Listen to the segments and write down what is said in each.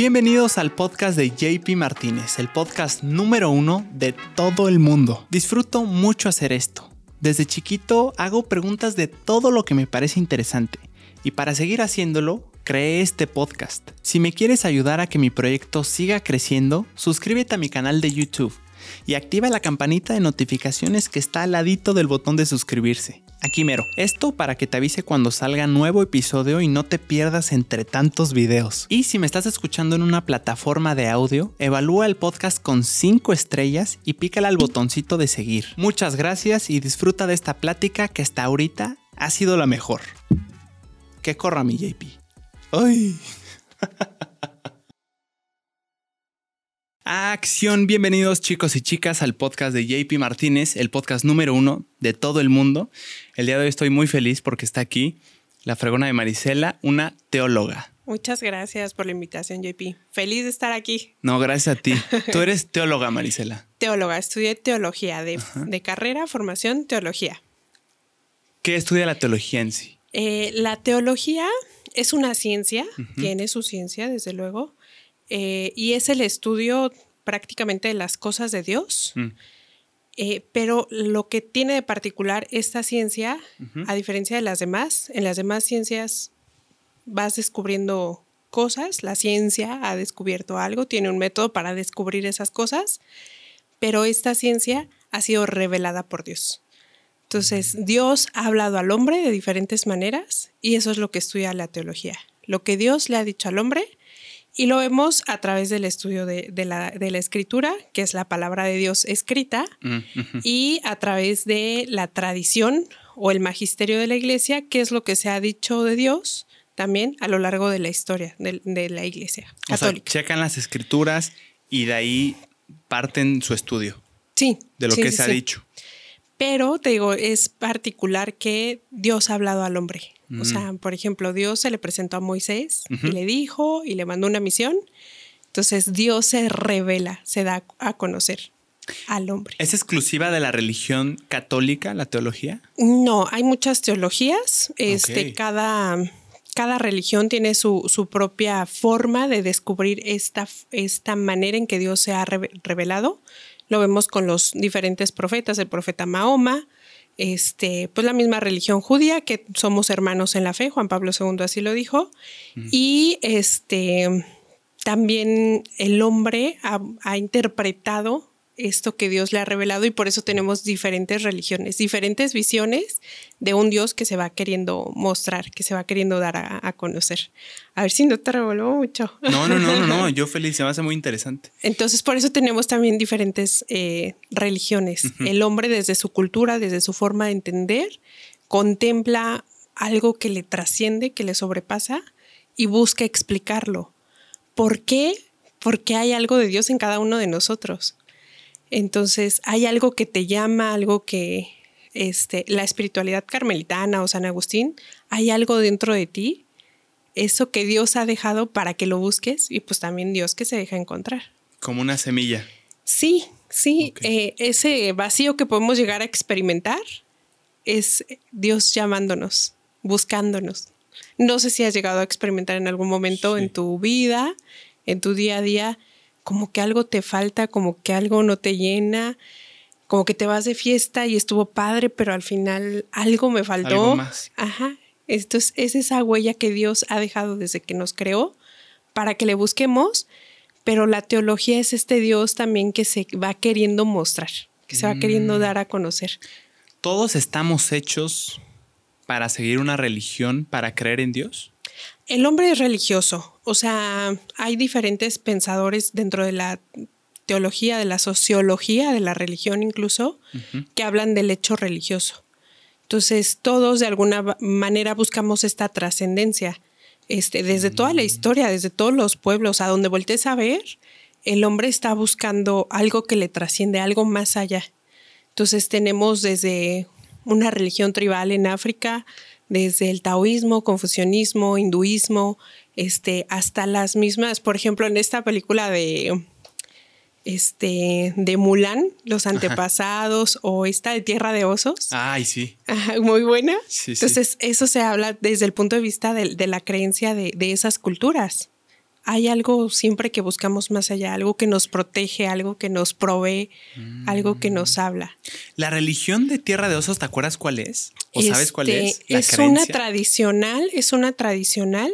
Bienvenidos al podcast de JP Martínez, el podcast número uno de todo el mundo. Disfruto mucho hacer esto. Desde chiquito hago preguntas de todo lo que me parece interesante y para seguir haciéndolo, creé este podcast. Si me quieres ayudar a que mi proyecto siga creciendo, suscríbete a mi canal de YouTube y activa la campanita de notificaciones que está al ladito del botón de suscribirse. Aquí mero. Esto para que te avise cuando salga nuevo episodio y no te pierdas entre tantos videos. Y si me estás escuchando en una plataforma de audio, evalúa el podcast con 5 estrellas y pícala al botoncito de seguir. Muchas gracias y disfruta de esta plática que hasta ahorita ha sido la mejor. Que corra mi JP. ¡Ay! Acción, bienvenidos chicos y chicas al podcast de JP Martínez, el podcast número uno de todo el mundo. El día de hoy estoy muy feliz porque está aquí la fregona de Marisela, una teóloga. Muchas gracias por la invitación, JP. Feliz de estar aquí. No, gracias a ti. Tú eres teóloga, Marisela. Teóloga, estudié teología, de, carrera, formación, teología. ¿Qué estudia la teología en sí? Eh, la teología es una ciencia, tiene su ciencia, desde luego. Eh, y es el estudio prácticamente de las cosas de Dios. Mm. Eh, pero lo que tiene de particular esta ciencia, a diferencia de las demás, en las demás ciencias vas descubriendo cosas, la ciencia ha descubierto algo, tiene un método para descubrir esas cosas, pero esta ciencia ha sido revelada por Dios. Entonces. Dios ha hablado al hombre de diferentes maneras y eso es lo que estudia la teología. Lo que Dios le ha dicho al hombre y lo vemos a través del estudio de, la, escritura, que es la palabra de Dios escrita, mm, y a través de la tradición o el magisterio de la iglesia, que es lo que se ha dicho de Dios también a lo largo de la historia de, la iglesia católica. O checan las escrituras y de ahí parten su estudio. Sí. De lo que se ha dicho. Pero te digo, es particular que Dios ha hablado al hombre. O sea, por ejemplo, Dios se le presentó a Moisés y le dijo y le mandó una misión. Entonces Dios se revela, se da a conocer al hombre. ¿Es exclusiva de la religión católica, la teología? No, hay muchas teologías. Este, cada, cada religión tiene su, su, propia forma de descubrir esta, esta manera en que Dios se ha revelado. Lo vemos con los diferentes profetas, el profeta Mahoma, este, pues la misma religión judía, que somos hermanos en la fe, Juan Pablo II así lo dijo, y este, también el hombre ha, interpretado esto que Dios le ha revelado y por eso tenemos diferentes religiones, diferentes visiones de un Dios que se va queriendo mostrar, que se va queriendo dar a, conocer. A ver si no te revolvo mucho. No, no, no, no, no, yo feliz, se me hace muy interesante. Entonces, por eso tenemos también diferentes eh, religiones. El hombre desde su cultura, desde su forma de entender, contempla algo que le trasciende, que le sobrepasa y busca explicarlo. ¿Por qué? Porque hay algo de Dios en cada uno de nosotros. Entonces, hay algo que te llama, algo que este, la espiritualidad carmelitana o San Agustín, hay algo dentro de ti, eso que Dios ha dejado para que lo busques y pues también Dios que se deja encontrar. Como una semilla. Sí, sí, eh, ese vacío que podemos llegar a experimentar es Dios llamándonos, buscándonos. No sé si has llegado a experimentar en algún momento en tu vida, en tu día a día, como que algo te falta, como que algo no te llena, como que te vas de fiesta y estuvo padre, pero al final algo me faltó. Algo más. Ajá. Esto es, esa huella que Dios ha dejado desde que nos creó para que le busquemos, pero la teología es este Dios también que se va queriendo mostrar, que se va queriendo mm. dar a conocer. ¿Todos estamos hechos para seguir una religión, para creer en Dios? El hombre es religioso, o sea, hay diferentes pensadores dentro de la teología, de la sociología, de la religión incluso, que hablan del hecho religioso. Entonces, todos de alguna manera buscamos esta trascendencia. Este, desde toda la mm. historia, desde todos los pueblos, a donde voltees a ver, el hombre está buscando algo que le trasciende, algo más allá. Entonces tenemos desde una religión tribal en África, desde el taoísmo, confucianismo, hinduismo, este, hasta las mismas, por ejemplo, en esta película de este de Mulan, los antepasados o esta de Tierra de Osos. Ay, sí. muy buena. Entonces, eso se habla desde el punto de vista de, la creencia de, esas culturas. hay algo siempre que buscamos más allá, algo que nos protege, algo que nos provee, algo que nos habla. ¿La religión de Tierra de Osos, te acuerdas cuál es? ¿O sabes cuál Este, es? La es creencia? una tradicional, es una tradicional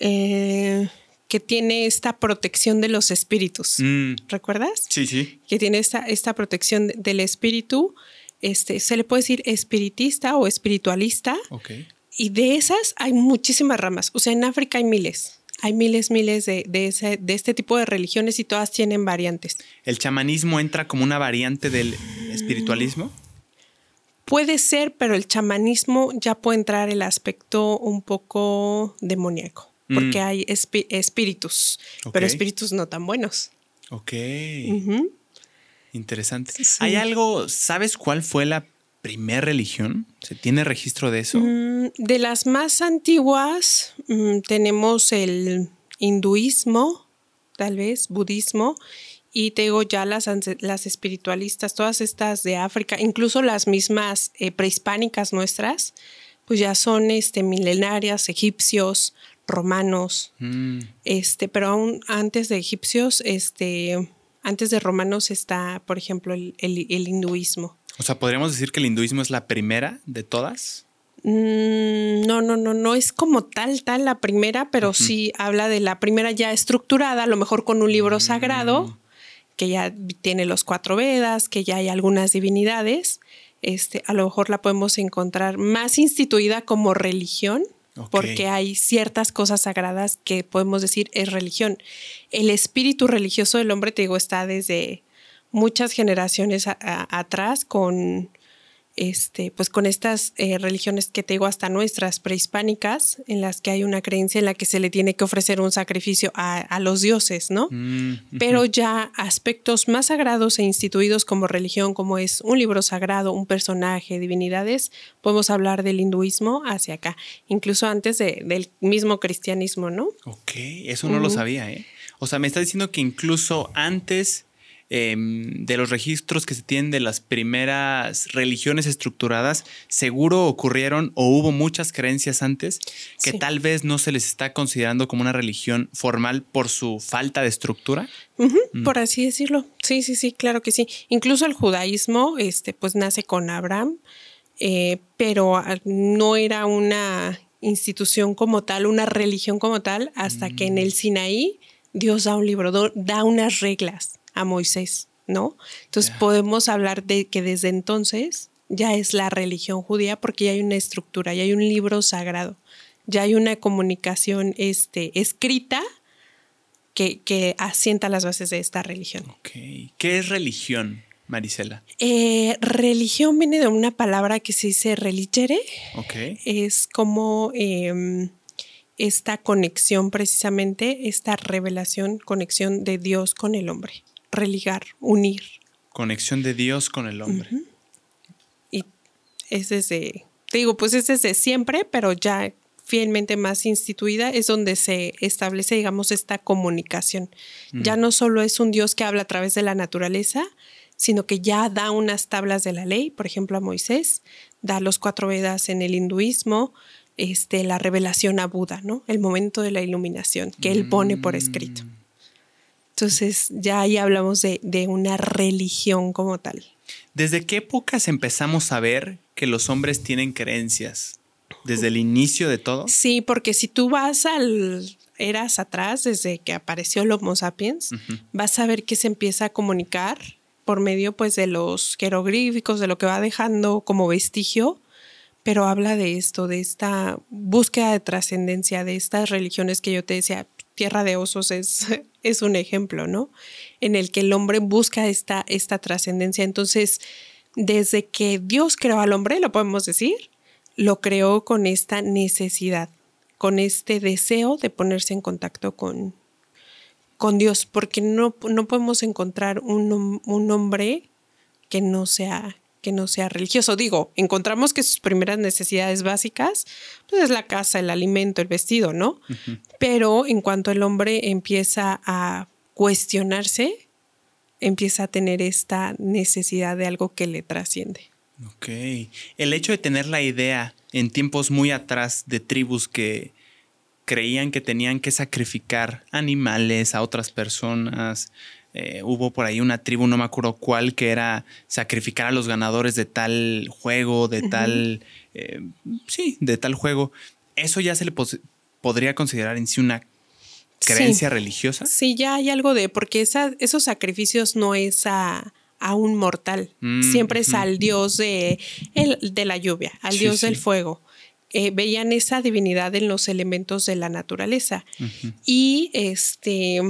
eh, que tiene esta protección de los espíritus. Mm, ¿Recuerdas? sí, sí. Que tiene esta, esta protección de- del espíritu. Este, se le puede decir espiritista o espiritualista. Ok. Y de esas hay muchísimas ramas. O sea, en África hay miles. Hay miles, miles de, de, ese- de este tipo de religiones y todas tienen variantes. ¿El chamanismo entra como una variante del espiritualismo? Puede ser, pero el chamanismo ya puede entrar el aspecto un poco demoníaco, porque Mm. hay espíritus, pero espíritus no tan buenos. Ok. Interesante. Sí. ¿Hay algo, sabes cuál fue la primera religión? ¿Se tiene registro de eso? Mm, de las más antiguas mm, tenemos el hinduismo, tal vez, budismo, y te digo ya las, las espiritualistas, todas estas de África, incluso las mismas eh, prehispánicas nuestras, pues ya son este, milenarias, egipcios, romanos, Mm, este, pero aún antes de egipcios, este, antes de romanos está, por ejemplo, el, el- el hinduismo. O sea, ¿podríamos decir que el hinduismo es la primera de todas? Mm, No, no, no, no es como tal, tal la primera, pero sí habla de la primera ya estructurada, a lo mejor con un libro sagrado, que ya tiene los cuatro Vedas, que ya hay algunas divinidades. Este, a lo mejor la podemos encontrar más instituida como religión, Porque hay ciertas cosas sagradas que podemos decir es religión. El espíritu religioso del hombre, te digo, está desde muchas generaciones atrás con este, pues con estas eh, religiones que te digo hasta nuestras prehispánicas, en las que hay una creencia en la que se le tiene que ofrecer un sacrificio a, a los dioses, ¿no? Mm, Pero ya aspectos más sagrados e instituidos como religión, como es un libro sagrado, un personaje, divinidades, podemos hablar del hinduismo hacia acá, incluso antes de- del mismo cristianismo, ¿no? Ok, eso no lo sabía, ¿eh? O sea, me está diciendo que incluso antes em, de los registros que se tienen de las primeras religiones estructuradas, seguro ocurrieron o hubo muchas creencias antes que Sí. tal vez no se les está considerando como una religión formal por su falta de estructura. Ujú, Por así decirlo. Sí, sí, sí, claro que sí. Incluso el judaísmo, este, pues nace con Abraham, eh, pero ah, no era una institución como tal, una religión como tal, hasta que en el Sinaí Dios da un libro, da unas reglas a Moisés, ¿no? Entonces podemos hablar de que desde entonces ya es la religión judía porque ya hay una estructura, ya hay un libro sagrado, ya hay una comunicación este, escrita que, que asienta las bases de esta religión. Ok. ¿Qué es religión, Marisela? Eh, religión viene de una palabra que se dice religere, Ok. es como em, esta conexión precisamente, esta revelación, conexión de Dios con el hombre, religar, unir. Conexión de Dios con el hombre. Y es desde, te digo, pues es desde siempre, pero ya fielmente más instituida, es donde se establece, digamos, esta comunicación. Ya no solo es un Dios que habla a través de la naturaleza, sino que ya da unas tablas de la ley, por ejemplo, a Moisés, da los cuatro Vedas en el hinduismo, este, la revelación a Buda, ¿no? El momento de la iluminación que él pone por escrito. Entonces, ya ahí hablamos de, de una religión como tal. ¿Desde qué épocas empezamos a ver que los hombres tienen creencias? ¿Desde el inicio de todo? Sí, porque si tú vas al eras atrás, desde que apareció el Homo sapiens, vas a ver que se empieza a comunicar por medio pues de los jeroglíficos, de lo que va dejando como vestigio, pero habla de esto, de esta búsqueda de trascendencia, de estas religiones que yo te decía, Tierra de Osos es, es un ejemplo, ¿no? En el que el hombre busca esta, esta trascendencia. Entonces, desde que Dios creó al hombre, lo podemos decir, lo creó con esta necesidad, con este deseo de ponerse en contacto con, con Dios, porque no, no podemos encontrar un, un hombre que no sea que no sea religioso. Digo, encontramos que sus primeras necesidades básicas, pues es la casa, el alimento, el vestido, ¿no? Pero en cuanto el hombre empieza a cuestionarse, empieza a tener esta necesidad de algo que le trasciende. Ok. El hecho de tener la idea en tiempos muy atrás de tribus que creían que tenían que sacrificar animales a otras personas. Eh, hubo por ahí una tribu, no me acuerdo cuál, que era sacrificar a los ganadores de tal juego, de tal, eh, sí, de tal juego. Eso ya se le podría considerar en sí una creencia religiosa. Sí, ya hay algo de, porque esos sacrificios no es a, un mortal, mm, siempre es al dios de, de la lluvia, al dios del fuego. Eh, veían esa divinidad en los elementos de la naturaleza. Y este,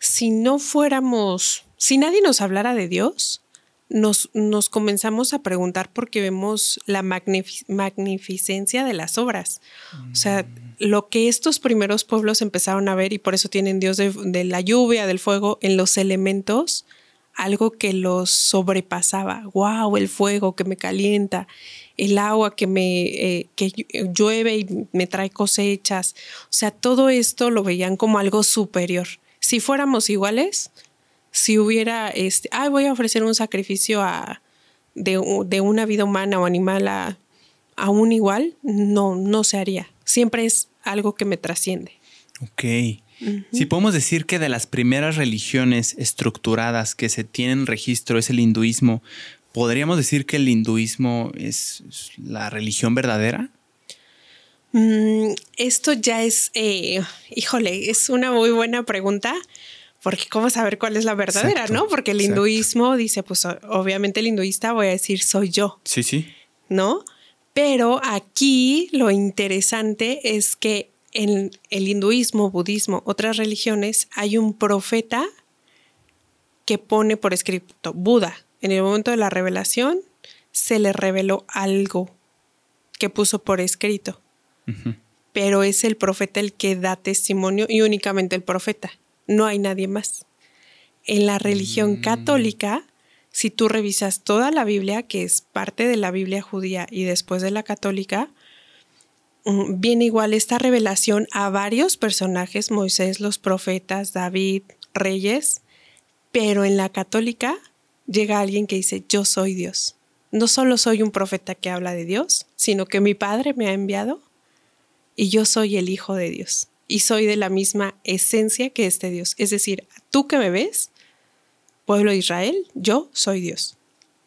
si no fuéramos, si nadie nos hablara de Dios, nos, nos comenzamos a preguntar porque vemos la magnificencia de las obras. O sea, lo que estos primeros pueblos empezaron a ver y por eso tienen Dios de, la lluvia, del fuego, en los elementos, algo que los sobrepasaba. ¡Wow! El fuego que me calienta, el agua que me eh, que llueve y me trae cosechas. O sea, todo esto lo veían como algo superior. Si fuéramos iguales, si hubiera, este, ay, voy a ofrecer un sacrificio a, de, una vida humana o animal a, un igual, no, no se haría. Siempre es algo que me trasciende. Ok. Si podemos decir que de las primeras religiones estructuradas que se tienen registro es el hinduismo, ¿podríamos decir que el hinduismo es la religión verdadera? Mm, esto ya es, eh, híjole, es una muy buena pregunta porque cómo saber cuál es la verdadera, ¿no? Porque el hinduismo dice, pues obviamente el hinduista voy a decir soy yo. Sí, sí. ¿No? Pero aquí lo interesante es que en el hinduismo, budismo, otras religiones, hay un profeta que pone por escrito Buda. En el momento de la revelación se le reveló algo que puso por escrito. Pero es el profeta el que da testimonio y únicamente el profeta no hay nadie más. En la religión mm. católica, si tú revisas toda la Biblia, que es parte de la Biblia judía y después de la católica, mm, viene igual esta revelación a varios personajes, Moisés, los profetas, David, reyes, pero en la católica llega alguien que dice, yo soy Dios. No solo soy un profeta que habla de Dios, sino que mi Padre me ha enviado y yo soy el Hijo de Dios y soy de la misma esencia que este Dios. Es decir, tú que me ves, pueblo de Israel, yo soy Dios,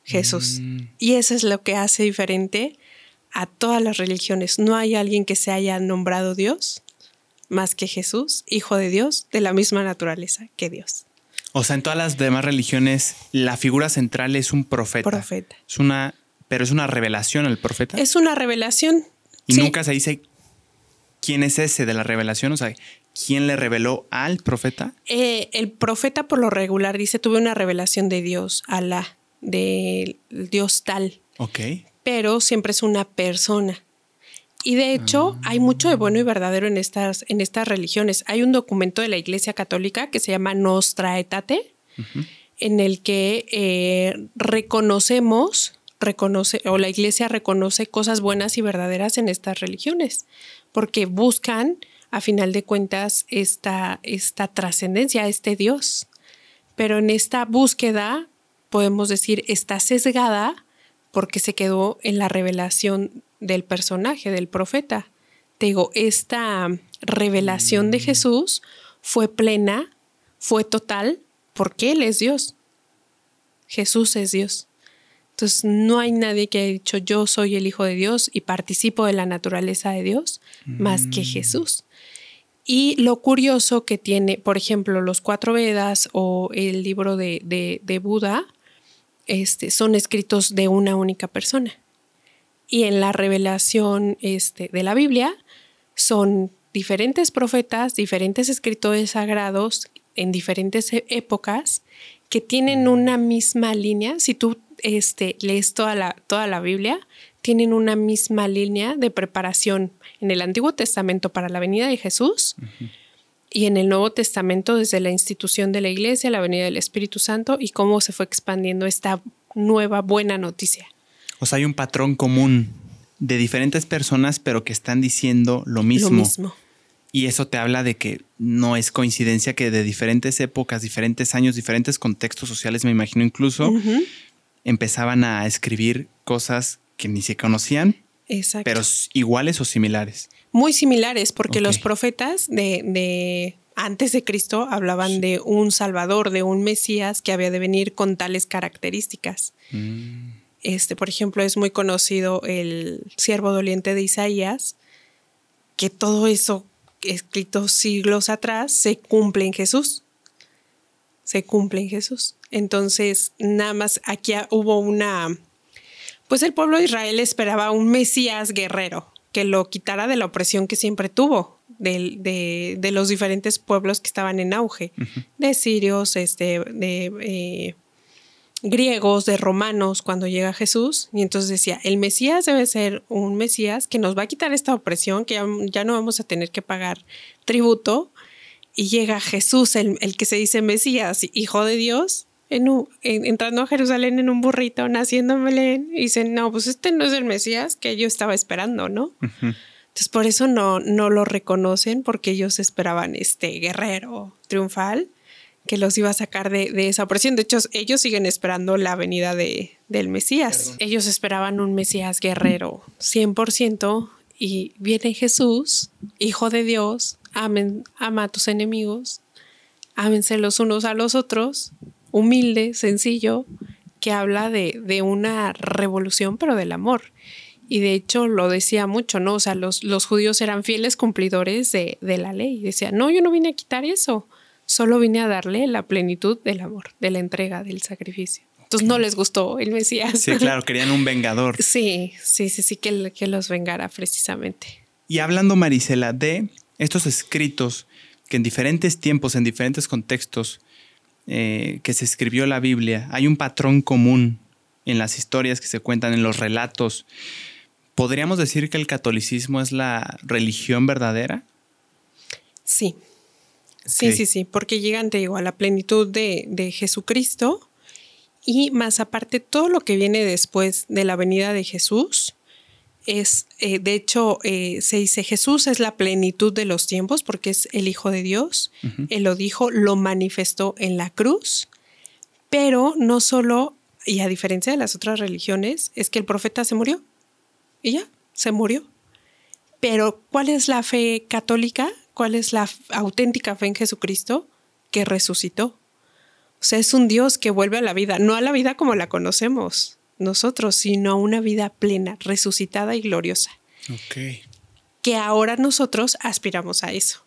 Jesús. Mm. Y eso es lo que hace diferente a todas las religiones. No hay alguien que se haya nombrado Dios más que Jesús, Hijo de Dios, de la misma naturaleza que Dios. O sea, en todas las demás religiones, la figura central es un profeta. Profeta. Es una, pero es una revelación el profeta. Es una revelación. Y nunca se dice quién es ese de la revelación, o sea, quién le reveló al profeta. Eh, el profeta por lo regular dice, tuve una revelación de Dios, Alá, de Dios tal. Ok. Pero siempre es una persona. Y de hecho, hay mucho de bueno y verdadero en estas, en estas religiones. Hay un documento de la Iglesia Católica que se llama Nostra Etate, en el que eh, reconocemos, reconoce, o la Iglesia reconoce cosas buenas y verdaderas en estas religiones porque buscan, a final de cuentas, esta, esta trascendencia, este Dios. Pero en esta búsqueda, podemos decir, está sesgada porque se quedó en la revelación del personaje, del profeta. Te digo, esta revelación de mm. Jesús fue plena, fue total, porque Él es Dios. Jesús es Dios. Entonces, no hay nadie que haya dicho yo soy el Hijo de Dios y participo de la naturaleza de Dios más que mm. Jesús. Y lo curioso que tiene, por ejemplo, los cuatro Vedas o el libro de, de, Buda, este, son escritos de una única persona. Y en la revelación este, de la Biblia son diferentes profetas, diferentes escritores sagrados en diferentes e, épocas que tienen una misma línea. Si tú este, lees toda la, toda la Biblia, tienen una misma línea de preparación en el Antiguo Testamento para la venida de Jesús y en el Nuevo Testamento desde la institución de la iglesia, la venida del Espíritu Santo y cómo se fue expandiendo esta nueva buena noticia. O sea, hay un patrón común de diferentes personas, pero que están diciendo lo mismo. Lo mismo. Y eso te habla de que no es coincidencia que de diferentes épocas, diferentes años, diferentes contextos sociales, me imagino incluso, empezaban a escribir cosas que ni se conocían, Exacto. Pero iguales o similares. Muy similares, porque los profetas de, antes de Cristo hablaban de un Salvador, de un Mesías que había de venir con tales características. Mm. Este, por ejemplo, es muy conocido el siervo doliente de Isaías, que todo eso escrito siglos atrás se cumple en Jesús. Se cumple en Jesús. Entonces, nada más aquí hubo una, pues el pueblo de Israel esperaba un Mesías guerrero que lo quitara de la opresión que siempre tuvo de, de, los diferentes pueblos que estaban en auge, de sirios, este, de eh, griegos, de romanos, cuando llega Jesús. Y entonces decía, el Mesías debe ser un Mesías que nos va a quitar esta opresión, que ya, no vamos a tener que pagar tributo. Y llega Jesús, el, que se dice Mesías, hijo de Dios, en entrando a Jerusalén en un burrito, naciendo en Belén, y dicen, no, pues este no es el Mesías que yo estaba esperando, ¿no? Entonces por eso no, no lo reconocen, porque ellos esperaban este guerrero triunfal que los iba a sacar de, esa opresión. De hecho, ellos siguen esperando la venida de, del Mesías. Ellos esperaban un Mesías guerrero 100% y viene Jesús, Hijo de Dios, amen, ama a tus enemigos, ámense los unos a los otros, humilde, sencillo, que habla de, de una revolución, pero del amor. Y de hecho lo decía mucho, ¿no? O sea, los, los judíos eran fieles cumplidores de, de la ley. Decía, no, yo no vine a quitar eso solo vine a darle la plenitud del amor, de la entrega, del sacrificio. Entonces no les gustó el Mesías. Sí, claro, querían un vengador. Sí, sí, sí, sí, que, que los vengara precisamente. Y hablando, Marisela, de estos escritos que en diferentes tiempos, en diferentes contextos eh, que se escribió la Biblia, hay un patrón común en las historias que se cuentan, en los relatos. ¿Podríamos decir que el catolicismo es la religión verdadera? Sí, Sí, sí, sí, porque llegan, te digo, a la plenitud de, Jesucristo y más aparte todo lo que viene después de la venida de Jesús es, eh, de hecho, eh, se dice Jesús es la plenitud de los tiempos porque es el Hijo de Dios. Él lo dijo, lo manifestó en la cruz, pero no solo, y a diferencia de las otras religiones, es que el profeta se murió y ya, se murió. Pero ¿cuál es la fe católica? ¿Cuál es la auténtica fe en Jesucristo? Que resucitó. O sea, es un Dios que vuelve a la vida, no a la vida como la conocemos nosotros, sino a una vida plena, resucitada y gloriosa. Ok. Que ahora nosotros aspiramos a eso,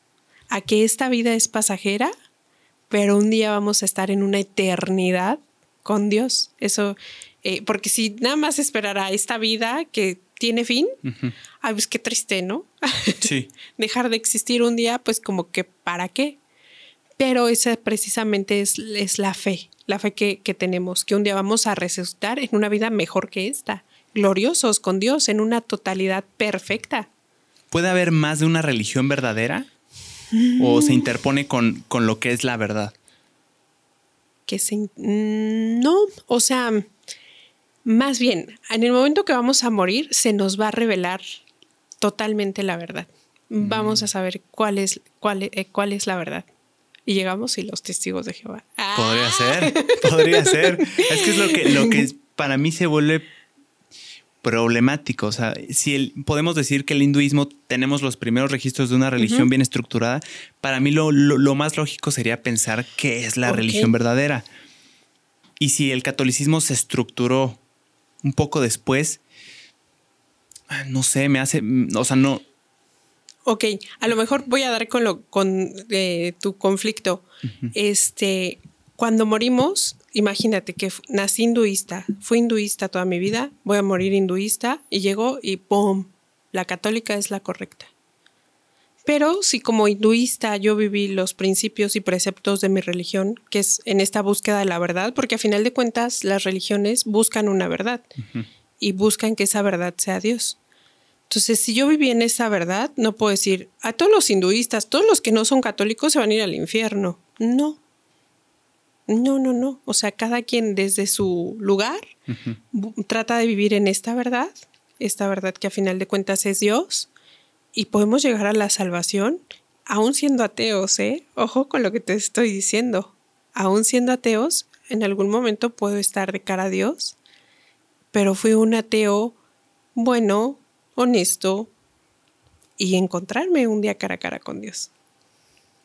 a que esta vida es pasajera, pero un día vamos a estar en una eternidad con Dios. Eso, eh, porque si nada más esperara esta vida que tiene fin, ay, pues qué triste, ¿no? Sí. Dejar de existir un día, pues como que para qué. Pero esa precisamente es, es la fe, la fe que, que, tenemos, que un día vamos a resucitar en una vida mejor que esta, gloriosos con Dios, en una totalidad perfecta. ¿Puede haber más de una religión verdadera? ¿O se interpone con, con lo que es la verdad? Que se... Mm, no, o sea, más bien, en el momento que vamos a morir, se nos va a revelar totalmente la verdad. Vamos a saber cuál es, cuál, eh, cuál es la verdad. Y llegamos y los testigos de Jehová. Podría ser, podría ser. Es que es lo que, lo que para mí se vuelve problemático. O sea, si el, podemos decir que el hinduismo tenemos los primeros registros de una religión bien estructurada, para mí lo, más lógico sería pensar qué es la religión verdadera. Y si el catolicismo se estructuró un poco después, ah, no sé, me hace, o sea, no. Ok, a lo mejor voy a dar con, lo, con eh, tu conflicto. Este, cuando morimos, imagínate que nací hinduista, fui hinduista toda mi vida, voy a morir hinduista y llego y ¡pum! La católica es la correcta. Pero si como hinduista yo viví los principios y preceptos de mi religión, que es en esta búsqueda de la verdad, porque a final de cuentas las religiones buscan una verdad y buscan que esa verdad sea Dios. Entonces, si yo viví en esa verdad, no puedo decir a todos los hinduistas, todos los que no son católicos se van a ir al infierno. No. No, no, no. O sea, cada quien desde su lugar trata de vivir en esta verdad, esta verdad que a final de cuentas es Dios y podemos llegar a la salvación aún siendo ateos, ¿eh? Ojo con lo que te estoy diciendo. Aún siendo ateos, en algún momento puedo estar de cara a Dios, pero fui un ateo bueno, honesto y encontrarme un día cara a cara con Dios.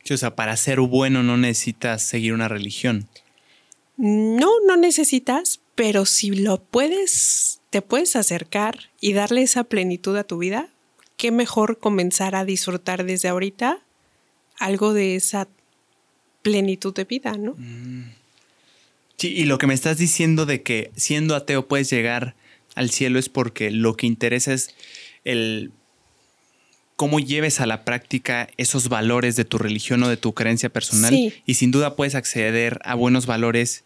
o sea, para ser bueno no necesitas seguir una religión. No, no necesitas, pero si lo puedes, te puedes acercar y darle esa plenitud a tu vida, qué mejor comenzar a disfrutar desde ahorita algo de esa plenitud de vida, ¿no? Mm. Sí, y lo que me estás diciendo de que siendo ateo puedes llegar al cielo es porque lo que interesa es el cómo lleves a la práctica esos valores de tu religión o de tu creencia personal. Y sin duda puedes acceder a buenos valores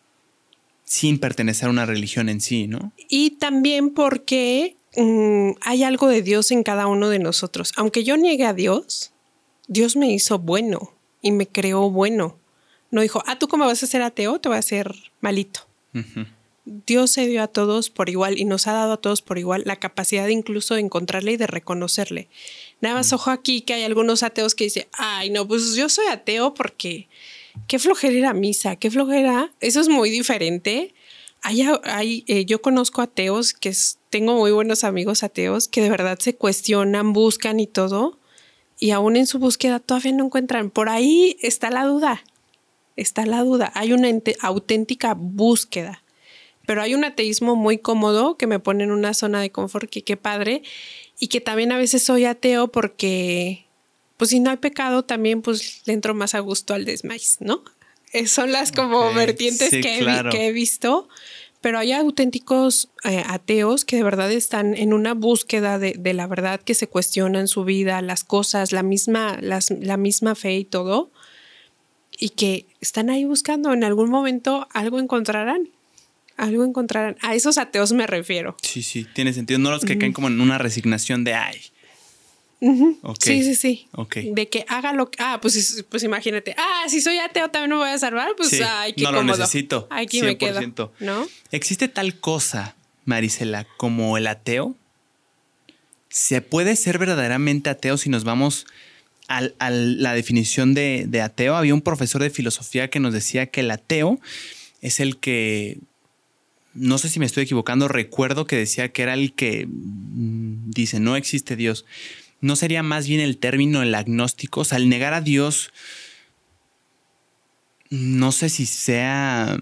sin pertenecer a una religión en sí, ¿no? Y también porque mm, hay algo de Dios en cada uno de nosotros. Aunque yo niegue a Dios, Dios me hizo bueno y me creó bueno. No dijo, ah, tú como vas a ser ateo, te vas a ser malito. Dios se dio a todos por igual y nos ha dado a todos por igual la capacidad de incluso de encontrarle y de reconocerle. Nada más ojo aquí que hay algunos ateos que dicen, ay, no, pues yo soy ateo porque qué flojera ir a misa, qué flojera. Eso es muy diferente. Hay, hay eh, yo conozco ateos que tengo muy buenos amigos ateos que de verdad se cuestionan, buscan y todo. Y aún en su búsqueda todavía no encuentran. Por ahí está la duda. Está la duda. Hay una auténtica búsqueda. Pero hay un ateísmo muy cómodo que me pone en una zona de confort que qué padre. Y que también a veces soy ateo porque pues si no hay pecado, también pues le entro más a gusto al desmais, ¿no? Eh, son las como vertientes que, he, visto, pero hay auténticos eh, ateos que de verdad están en una búsqueda de, la verdad, que se cuestionan su vida, las cosas, la misma, la misma fe y todo, y que están ahí buscando, en algún momento algo encontrarán. Algo encontrarán. A esos ateos me refiero. Sí, sí, tiene sentido. No los que caen como en una resignación de, ay, Sí, sí, sí. De que haga lo que. Ah, pues, pues imagínate. Ah, si soy ateo también me voy a salvar. Pues sí, No lo necesito. Aquí me quedo. ¿No? ¿Existe tal cosa, Marisela, como el ateo? ¿Se puede ser verdaderamente ateo si nos vamos a, la definición de, de ateo? Había un profesor de filosofía que nos decía que el ateo es el que no sé si me estoy equivocando, recuerdo que decía que era el que mm, dice, no existe Dios. ¿no sería más bien el término el agnóstico? O sea, el negar a Dios, no sé si sea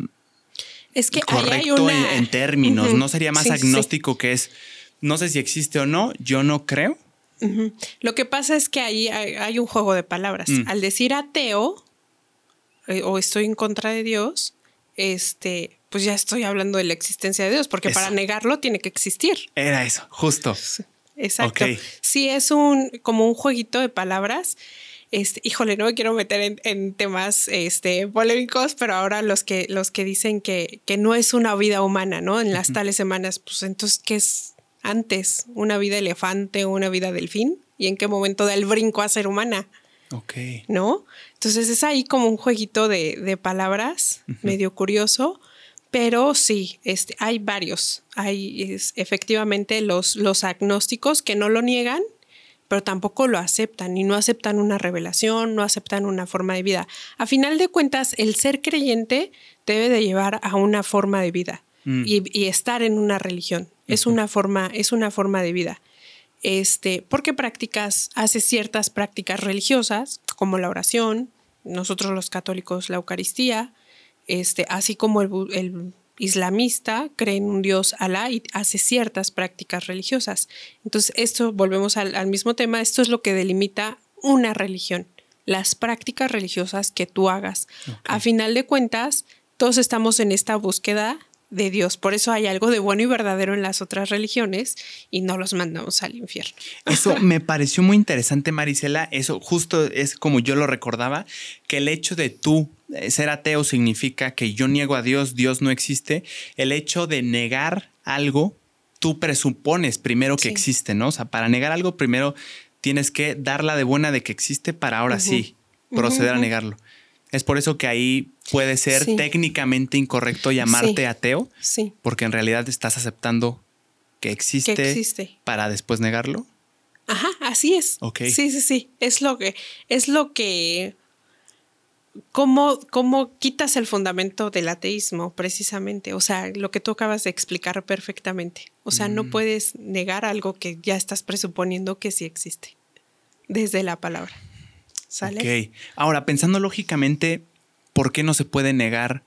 es que correcto en, términos, ¿no sería más agnóstico que es, no sé si existe o no, yo no creo? Lo que pasa es que ahí hay, un juego de palabras. Mm. Al decir ateo eh, o estoy en contra de Dios, este, pues ya estoy hablando de la existencia de Dios, porque para negarlo tiene que existir. Era eso, justo. Exacto. Sí, es un como un jueguito de palabras. Este, híjole, no me quiero meter en, temas este, polémicos, pero ahora los que, los que dicen que, que no es una vida humana, ¿no? En las tales semanas, pues entonces, ¿qué es antes? ¿Una vida elefante o una vida delfín? ¿Y en qué momento da el brinco a ser humana? Ok. ¿No? Entonces es ahí como un jueguito de, palabras, medio curioso pero sí, este, hay varios. Hay efectivamente los, los agnósticos que no lo niegan, pero tampoco lo aceptan y no aceptan una revelación, no aceptan una forma de vida. A final de cuentas, el ser creyente debe de llevar a una forma de vida mm. y, estar en una religión. Es una forma, es una forma de vida. Este, porque practicas, haces ciertas prácticas religiosas, como la oración, nosotros los católicos la Eucaristía, este, así como el, islamista cree en un dios Alá y hace ciertas prácticas religiosas. Entonces, esto, volvemos al, mismo tema, esto es lo que delimita una religión, las prácticas religiosas que tú hagas. A final de cuentas, todos estamos en esta búsqueda de Dios. Por eso hay algo de bueno y verdadero en las otras religiones y no los mandamos al infierno. Eso me pareció muy interesante, Marisela. Eso justo es como yo lo recordaba, que el hecho de tú eh, ser ateo significa que yo niego a Dios, Dios no existe. El hecho de negar algo, tú presupones primero que existe, ¿no? O sea, para negar algo primero tienes que darla de buena de que existe para ahora sí proceder a negarlo. Es por eso que ahí puede ser técnicamente incorrecto llamarte ateo. Sí. Porque en realidad estás aceptando que existe, para después negarlo. Ajá, así es. Ok. Sí, sí, sí. Es lo que, es lo que ¿cómo, ¿cómo quitas el fundamento del ateísmo precisamente? O sea, lo que tú acabas de explicar perfectamente. O sea, no mm. puedes negar algo que ya estás presuponiendo que sí existe desde la palabra. ¿Sale? Ok. Ahora, pensando lógicamente, ¿por qué no se puede negar?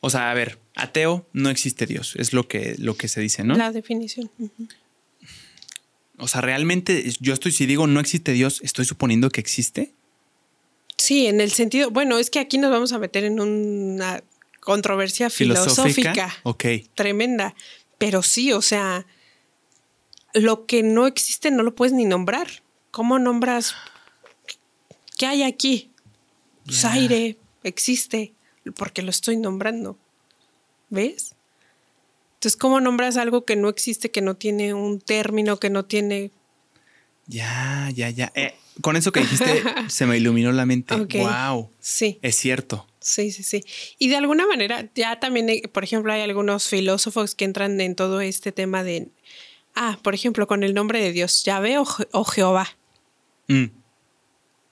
O sea, a ver, ateo no existe Dios, es lo que, lo que se dice, ¿no? La definición. O sea, realmente yo estoy, si digo no existe Dios, ¿estoy suponiendo que existe? Sí, en el sentido, bueno, es que aquí nos vamos a meter en una controversia filosófica, tremenda, pero sí, o sea, lo que no existe no lo puedes ni nombrar. ¿Cómo nombras? ¿Qué hay aquí? Pues aire, existe, porque lo estoy nombrando. ¿Ves? Entonces, ¿cómo nombras algo que no existe, que no tiene un término, que no tiene... Ya, ya, ya. Eh, con eso que dijiste, se me iluminó la mente. Wow. Sí. Es cierto. Sí, sí, sí. Y de alguna manera, ya también, eh, por ejemplo, hay algunos filósofos que entran en todo este tema de, ah, por ejemplo, con el nombre de Dios, Yahvé o, o Jehová. Mm.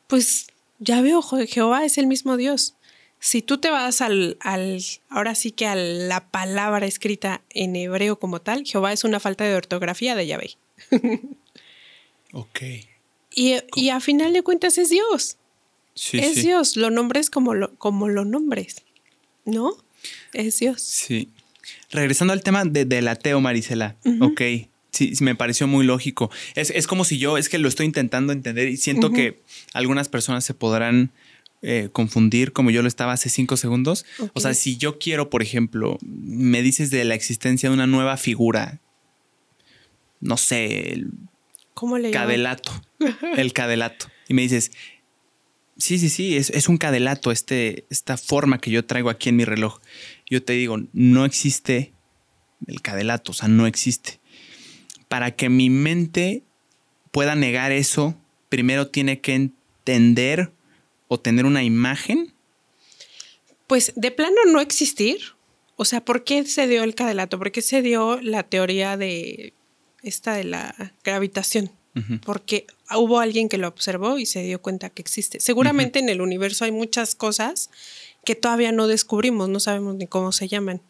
Pues Yahvé o Jehová es el mismo Dios si tú te vas al, al, ahora sí que a la palabra escrita en hebreo como tal, Jehová es una falta de ortografía de Yahvé. ok. Y, a final de cuentas es Dios. Sí, es Dios, lo nombres como lo, como lo nombres, ¿no? Es Dios. Sí. Regresando al tema de, del ateo, Marisela. Ok. Sí, me pareció muy lógico. Es, como si yo, es que lo estoy intentando entender y siento que algunas personas se podrán eh, confundir como yo lo estaba hace cinco segundos. O sea, si yo quiero, por ejemplo, me dices de la existencia de una nueva figura, no sé, el ¿Cómo le cadelato, el cadelato, y me dices, sí, sí, sí, es, un cadelato, este, esta forma que yo traigo aquí en mi reloj. Yo te digo, no existe el cadelato, o sea, no existe. Para que mi mente pueda negar eso, primero tiene que entender o tener una imagen? Pues de plano no existir. O sea, ¿por qué se dio el cadelato? ¿Por qué se dio la teoría de esta de la gravitación? Porque hubo alguien que lo observó y se dio cuenta que existe. Seguramente en el universo hay muchas cosas que todavía no descubrimos, no sabemos ni cómo se llaman.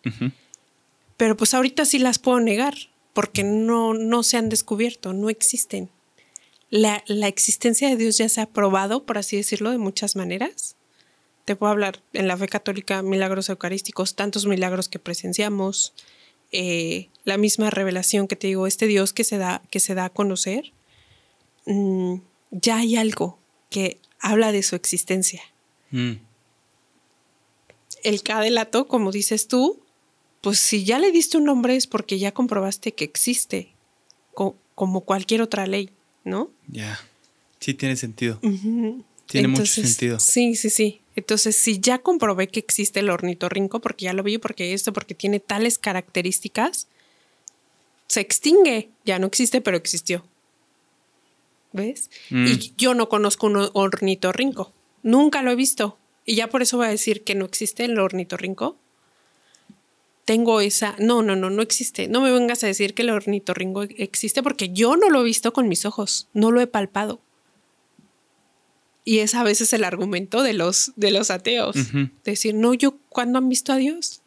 Pero pues ahorita sí las puedo negar porque no, no se han descubierto, no existen la, existencia de Dios ya se ha probado, por así decirlo, de muchas maneras. Te puedo hablar en la fe católica, milagros eucarísticos, tantos milagros que presenciamos, eh, la misma revelación que te digo, este Dios que se da, que se da a conocer, mm, ya hay algo que habla de su existencia. Mm. El cadelato, como dices tú, pues si ya le diste un nombre es porque ya comprobaste que existe, como cualquier otra ley. ¿no? Ya, sí tiene sentido. Tiene mucho sentido. Sí, sí, sí. Entonces, si ya comprobé que existe el ornitorrinco, porque ya lo vi, porque esto, porque tiene tales características, se extingue. Ya no existe, pero existió. ¿Ves? Mm. Y yo no conozco un ornitorrinco. Nunca lo he visto. Y ya por eso voy a decir que no existe el ornitorrinco tengo esa, no, no, no, no existe. No me vengas a decir que el ornitorrinco existe porque yo no lo he visto con mis ojos, no lo he palpado. Y es a veces el argumento de los, de los ateos. Decir, no, yo, ¿cuándo han visto a Dios?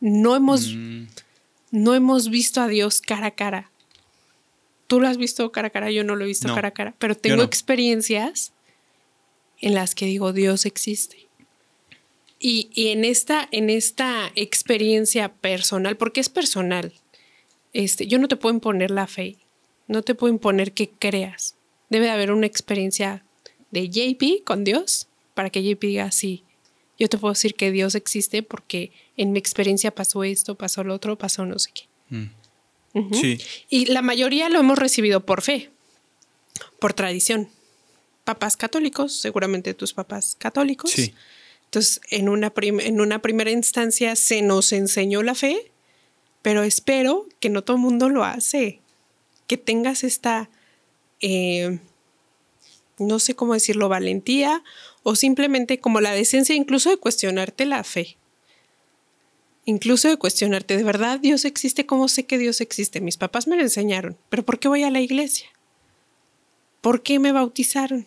No hemos, mm. no hemos visto a Dios cara a cara. Tú lo has visto cara a cara, yo no lo he visto cara a cara, pero tengo experiencias en las que digo, Dios existe. Y, en, esta, en esta experiencia personal, porque es personal, este, yo no te puedo imponer la fe, no te puedo imponer que creas. Debe de haber una experiencia de JP con Dios para que JP diga, sí, yo te puedo decir que Dios existe porque en mi experiencia pasó esto, pasó lo otro, pasó no sé qué. Mm. Sí. Y la mayoría lo hemos recibido por fe, por tradición. Papás católicos, seguramente tus papás católicos. Sí. Entonces, en una, en una primera instancia se nos enseñó la fe, pero espero que no todo el mundo lo hace, que tengas esta, eh, no sé cómo decirlo, valentía o simplemente como la decencia incluso de cuestionarte la fe. Incluso de cuestionarte, ¿de verdad Dios existe? ¿Cómo sé que Dios existe? Mis papás me lo enseñaron, pero ¿por qué voy a la iglesia? ¿Por qué me bautizaron?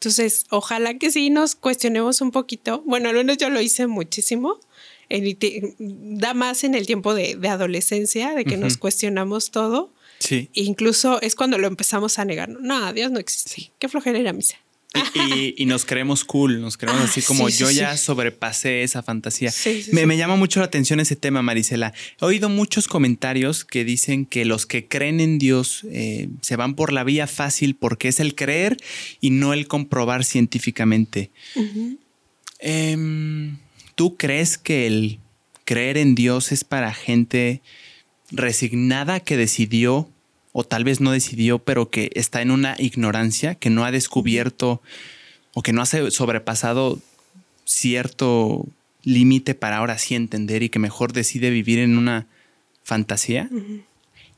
Entonces, ojalá que sí nos cuestionemos un poquito. Bueno, al menos yo lo hice muchísimo. da más en el tiempo de, adolescencia, de que nos cuestionamos todo. Sí. incluso es cuando lo empezamos a negar. No, Dios no existe. Qué flojera era misa. Y, nos creemos cool, nos creemos así como yo ya sobrepasé esa fantasía. Me, me, llama mucho la atención ese tema, Marisela. He oído muchos comentarios que dicen que los que creen en Dios eh, se van por la vía fácil porque es el creer y no el comprobar científicamente. Em, ¿Tú crees que el creer en Dios es para gente resignada que decidió o tal vez no decidió, pero que está en una ignorancia, que no ha descubierto o que no ha sobrepasado cierto límite para ahora sí entender y que mejor decide vivir en una fantasía?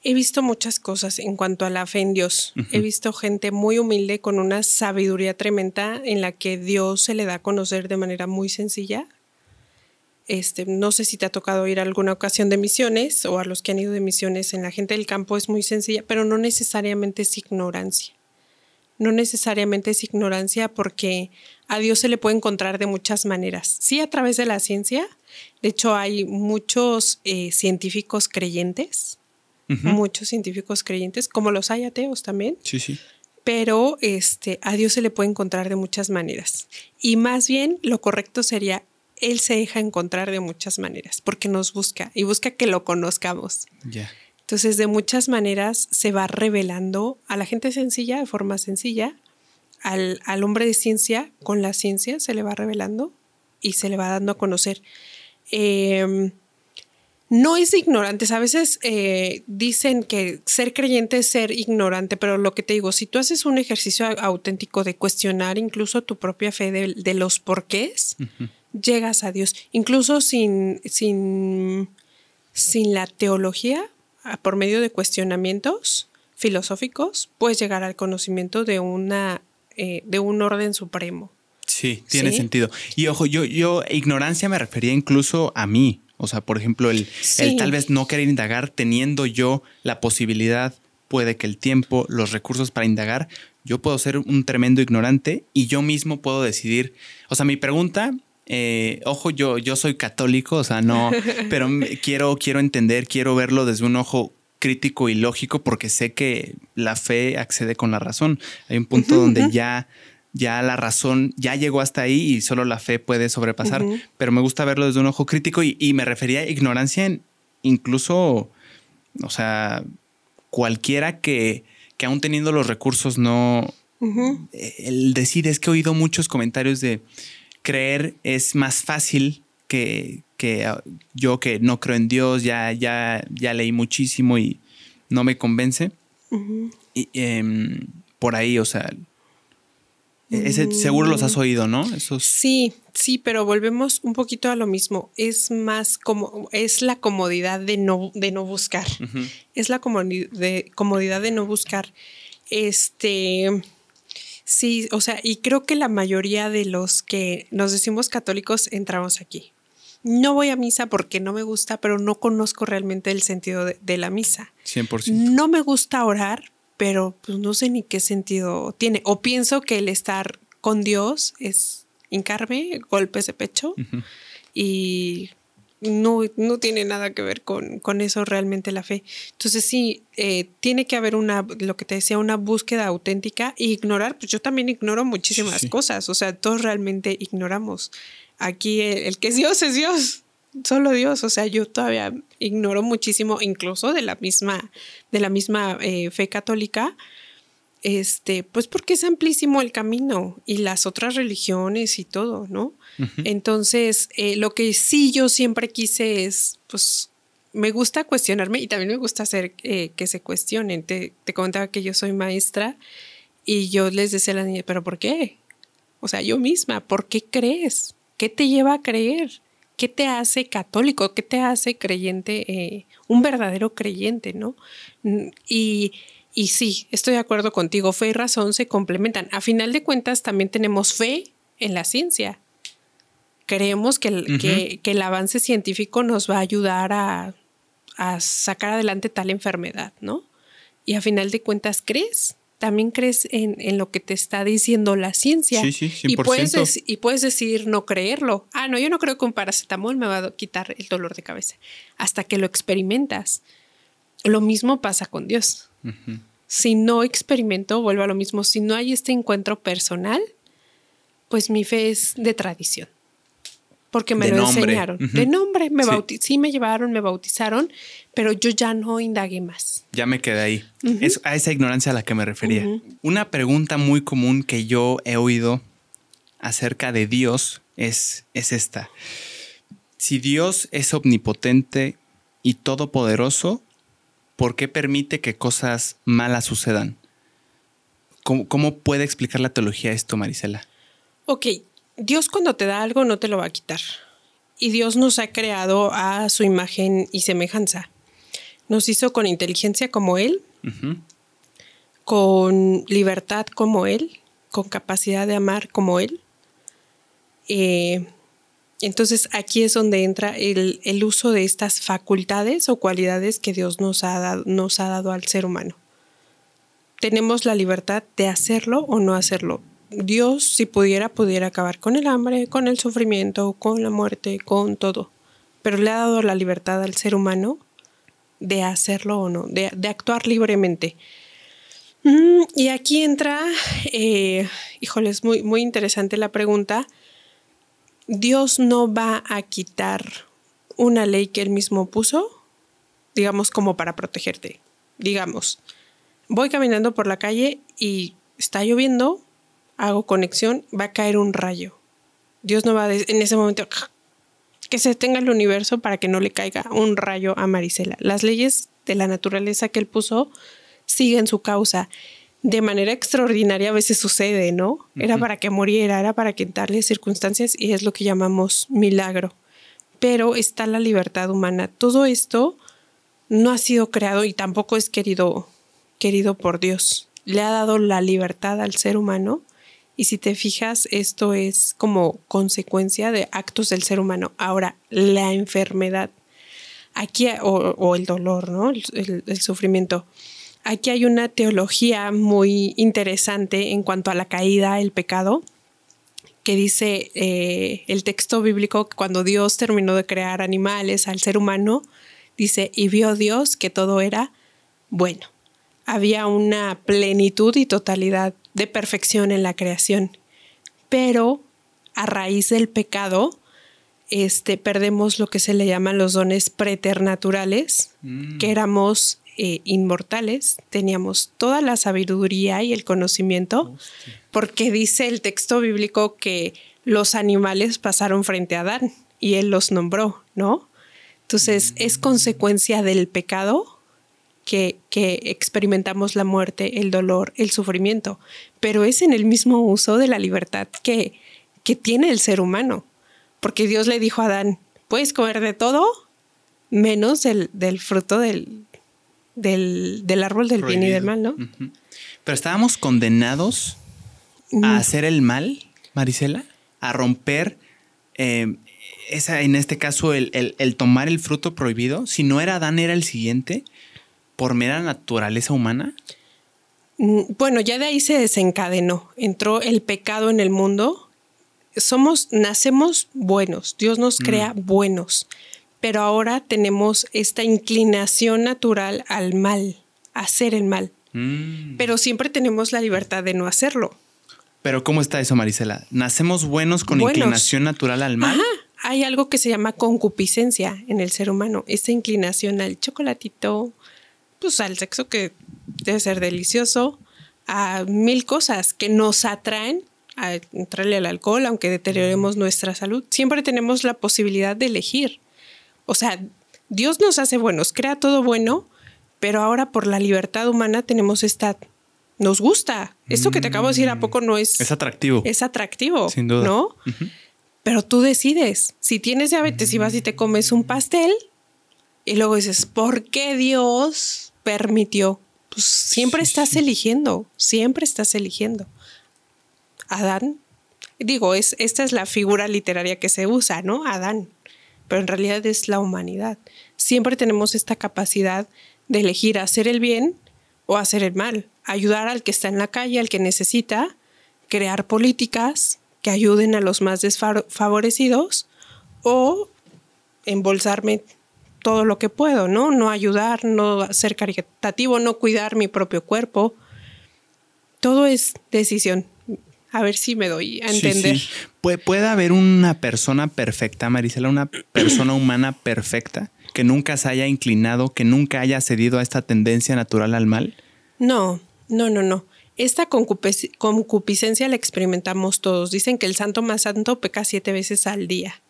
He visto muchas cosas en cuanto a la fe en Dios. He visto gente muy humilde con una sabiduría tremenda en la que Dios se le da a conocer de manera muy sencilla este, no sé si te ha tocado ir a alguna ocasión de misiones o a los que han ido de misiones en la gente del campo es muy sencilla, pero no necesariamente es ignorancia. No necesariamente es ignorancia porque a Dios se le puede encontrar de muchas maneras. Sí, a través de la ciencia. De hecho, hay muchos eh, científicos creyentes, muchos científicos creyentes, como los hay ateos también. Sí, sí pero este, a Dios se le puede encontrar de muchas maneras. Y más bien lo correcto sería él se deja encontrar de muchas maneras, porque nos busca y busca que lo conozcamos. Entonces, de muchas maneras se va revelando a la gente sencilla, de forma sencilla, al, hombre de ciencia, con la ciencia se le va revelando y se le va dando a conocer. Em, no es ignorante. A veces eh, dicen que ser creyente es ser ignorante, pero lo que te digo, si tú haces un ejercicio auténtico de cuestionar incluso tu propia fe de, los porqués, llegas a Dios, incluso sin, sin, sin la teología, por medio de cuestionamientos filosóficos, puedes llegar al conocimiento de, una, eh, de un orden supremo. Sí, tiene sentido. Y ojo, yo, yo, ignorancia me refería incluso a mí. O sea, por ejemplo, el, el tal vez no querer indagar teniendo yo la posibilidad, puede que el tiempo, los recursos para indagar, yo puedo ser un tremendo ignorante y yo mismo puedo decidir. O sea, mi pregunta eh, ojo, yo, yo soy católico, o sea, no, pero quiero, quiero entender, quiero verlo desde un ojo crítico y lógico porque sé que la fe accede con la razón. Hay un punto donde ya, ya la razón ya llegó hasta ahí y solo la fe puede sobrepasar, pero me gusta verlo desde un ojo crítico y, me refería a ignorancia en incluso, o sea, cualquiera que, que aún teniendo los recursos no... El decir es que he oído muchos comentarios de creer es más fácil que, que ah, yo que no creo en Dios, ya, ya, ya leí muchísimo y no me convence. y, em, por ahí, o sea, ese, seguro los has oído, ¿no? Sí, sí, pero volvemos un poquito a lo mismo. Es más como, es la comodidad de no, de no buscar. Es la de, comodidad de no buscar. Este Sí, o sea, y creo que la mayoría de los que nos decimos católicos entramos aquí. No voy a misa porque no me gusta, pero no conozco realmente el sentido de, la misa. 100%. No me gusta orar, pero pues no sé ni qué sentido tiene. O pienso que el estar con Dios es hincarme, golpes de pecho y no, no tiene nada que ver con, con, eso realmente la fe. Entonces sí, eh, tiene que haber una, lo que te decía, una búsqueda auténtica y ignorar, pues yo también ignoro muchísimas cosas, o sea, todos realmente ignoramos. Aquí el, que es Dios es Dios, solo Dios, o sea, yo todavía ignoro muchísimo, incluso de la misma, de la misma eh, fe católica, este, pues porque es amplísimo el camino y las otras religiones y todo, ¿no? Entonces, eh, lo que sí yo siempre quise es, pues, me gusta cuestionarme y también me gusta hacer eh, que se cuestionen. Te, te, comentaba que yo soy maestra y yo les decía a las niñas, pero ¿por qué? O sea, yo misma, ¿por qué crees? ¿Qué te lleva a creer? ¿Qué te hace católico? ¿Qué te hace creyente? Eh, un verdadero creyente, ¿no? Y y sí, estoy de acuerdo contigo, fe y razón se complementan. A final de cuentas, también tenemos fe en la ciencia. Creemos que el, que, el avance científico nos va a ayudar a, a, sacar adelante tal enfermedad, ¿no? Y a final de cuentas, crees, también crees en, lo que te está diciendo la ciencia. Sí, sí, 100%. Y puedes, y puedes decir no creerlo. Ah, no, yo no creo que un paracetamol me va a quitar el dolor de cabeza. Hasta que lo experimentas. Lo mismo pasa con Dios. Si no experimento, vuelvo a lo mismo. Si no hay este encuentro personal, pues mi fe es de tradición porque me lo enseñaron. De nombre, me sí. sí. me llevaron, me bautizaron, pero yo ya no indagué más. Ya me quedé ahí. Es a esa ignorancia a la que me refería. Una pregunta muy común que yo he oído acerca de Dios es, es esta. Si Dios es omnipotente y todopoderoso, ¿por qué permite que cosas malas sucedan? ¿Cómo, cómo puede explicar la teología esto, Marisela? Ok, Dios cuando te da algo no te lo va a quitar. Y Dios nos ha creado a su imagen y semejanza. Nos hizo con inteligencia como Él, con libertad como Él, con capacidad de amar como Él. Eh, entonces aquí es donde entra el, uso de estas facultades o cualidades que Dios nos ha, nos ha dado al ser humano. Tenemos la libertad de hacerlo o no hacerlo Dios, si pudiera, pudiera acabar con el hambre, con el sufrimiento, con la muerte, con todo. Pero le ha dado la libertad al ser humano de hacerlo o no, de, actuar libremente. Mm, y aquí entra, eh, híjole, es muy, muy interesante la pregunta. Dios no va a quitar una ley que él mismo puso, digamos, como para protegerte. Digamos, voy caminando por la calle y está lloviendo, hago conexión, va a caer un rayo. Dios no va a en ese momento que se tenga el universo para que no le caiga un rayo a Marisela. Las leyes de la naturaleza que él puso siguen su causa. De manera extraordinaria a veces sucede, ¿no? Era para que muriera, era para que darle circunstancias y es lo que llamamos milagro. Pero está la libertad humana. Todo esto no ha sido creado y tampoco es querido, querido por Dios. Le ha dado la libertad al ser humano y si te fijas, esto es como consecuencia de actos del ser humano. Ahora, la enfermedad, aquí, o, el dolor, ¿no? El, sufrimiento. Aquí hay una teología muy interesante en cuanto a la caída, el pecado, que dice eh, el texto bíblico que cuando Dios terminó de crear animales al ser humano, dice, y vio Dios que todo era bueno. Había una plenitud y totalidad de perfección en la creación. Pero a raíz del pecado, este, perdemos lo que se le llaman los dones preternaturales, mm. que éramos eh, inmortales, teníamos toda la sabiduría y el conocimiento, porque dice el texto bíblico que los animales pasaron frente a Adán y él los nombró, ¿no? Entonces, es mm. consecuencia del pecado que, experimentamos la muerte, el dolor, el sufrimiento, pero es en el mismo uso de la libertad que, que tiene el ser humano, porque Dios le dijo a Adán, puedes comer de todo menos del, fruto del, del, árbol del bien y del mal, ¿no? Pero estábamos condenados a hacer el mal, Marisela, a romper, eh, esa, en este caso, el, el, tomar el fruto prohibido. Si no era Adán, era el siguiente por mera naturaleza humana? Mm, bueno, ya de ahí se desencadenó, entró el pecado en el mundo. Somos, nacemos buenos, Dios nos mm. crea buenos, pero ahora tenemos esta inclinación natural al mal, a hacer el mal. Mm. Pero siempre tenemos la libertad de no hacerlo. Pero ¿cómo está eso, Marisela? ¿Nacemos buenos con inclinación natural al mal? Hay algo que se llama concupiscencia en el ser humano, esa inclinación al chocolatito, pues al sexo que debe ser delicioso, a mil cosas que nos atraen a entrarle al alcohol, aunque deterioremos nuestra salud, siempre tenemos la posibilidad de elegir. O sea, Dios nos hace buenos, crea todo bueno, pero ahora por la libertad humana tenemos esta... Nos gusta. Esto que te acabo de decir a poco no es... Es atractivo. Es atractivo. Sin duda. ¿No? Pero tú decides. Si tienes diabetes y vas y te comes un pastel, y luego dices, ¿por qué Dios permitió. Pues siempre estás eligiendo, siempre estás eligiendo. Adán, digo, es, esta es la figura literaria que se usa, ¿no? Adán, pero en realidad es la humanidad. Siempre tenemos esta capacidad de elegir hacer el bien o hacer el mal. ayudar al que está en la calle, al que necesita, crear políticas que ayuden a los más desfavorecidos o embolsarme todo lo que puedo, ¿no? No ayudar, no ser caritativo, no cuidar mi propio cuerpo. Todo es decisión. A ver si me doy a entender. ¿Puede, haber una persona perfecta, Marisela, una persona humana perfecta que nunca se haya inclinado, que nunca haya cedido a esta tendencia natural al mal? No, no, no, no. Esta concupiscencia la experimentamos todos. Dicen que el santo más santo peca siete veces al día.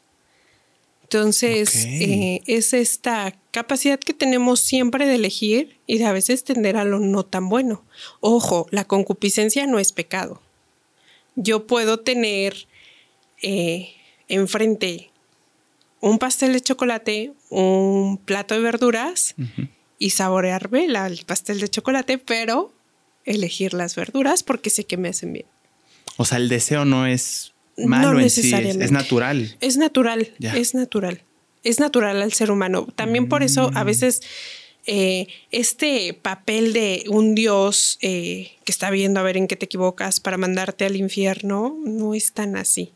Entonces, eh, es esta capacidad que tenemos siempre de elegir y de a veces tender a lo no tan bueno. Ojo, la concupiscencia no es pecado. Yo puedo tener eh, enfrente un pastel de chocolate, un plato de verduras y saborearme el pastel de chocolate, pero elegir las verduras porque sé que me hacen bien. O sea, el deseo no es malo en sí, es, natural. Es natural, es natural. Es natural al ser humano. También por eso a mm. veces eh, este papel de un Dios eh, que está viendo a ver en qué te equivocas para mandarte al infierno no es tan así.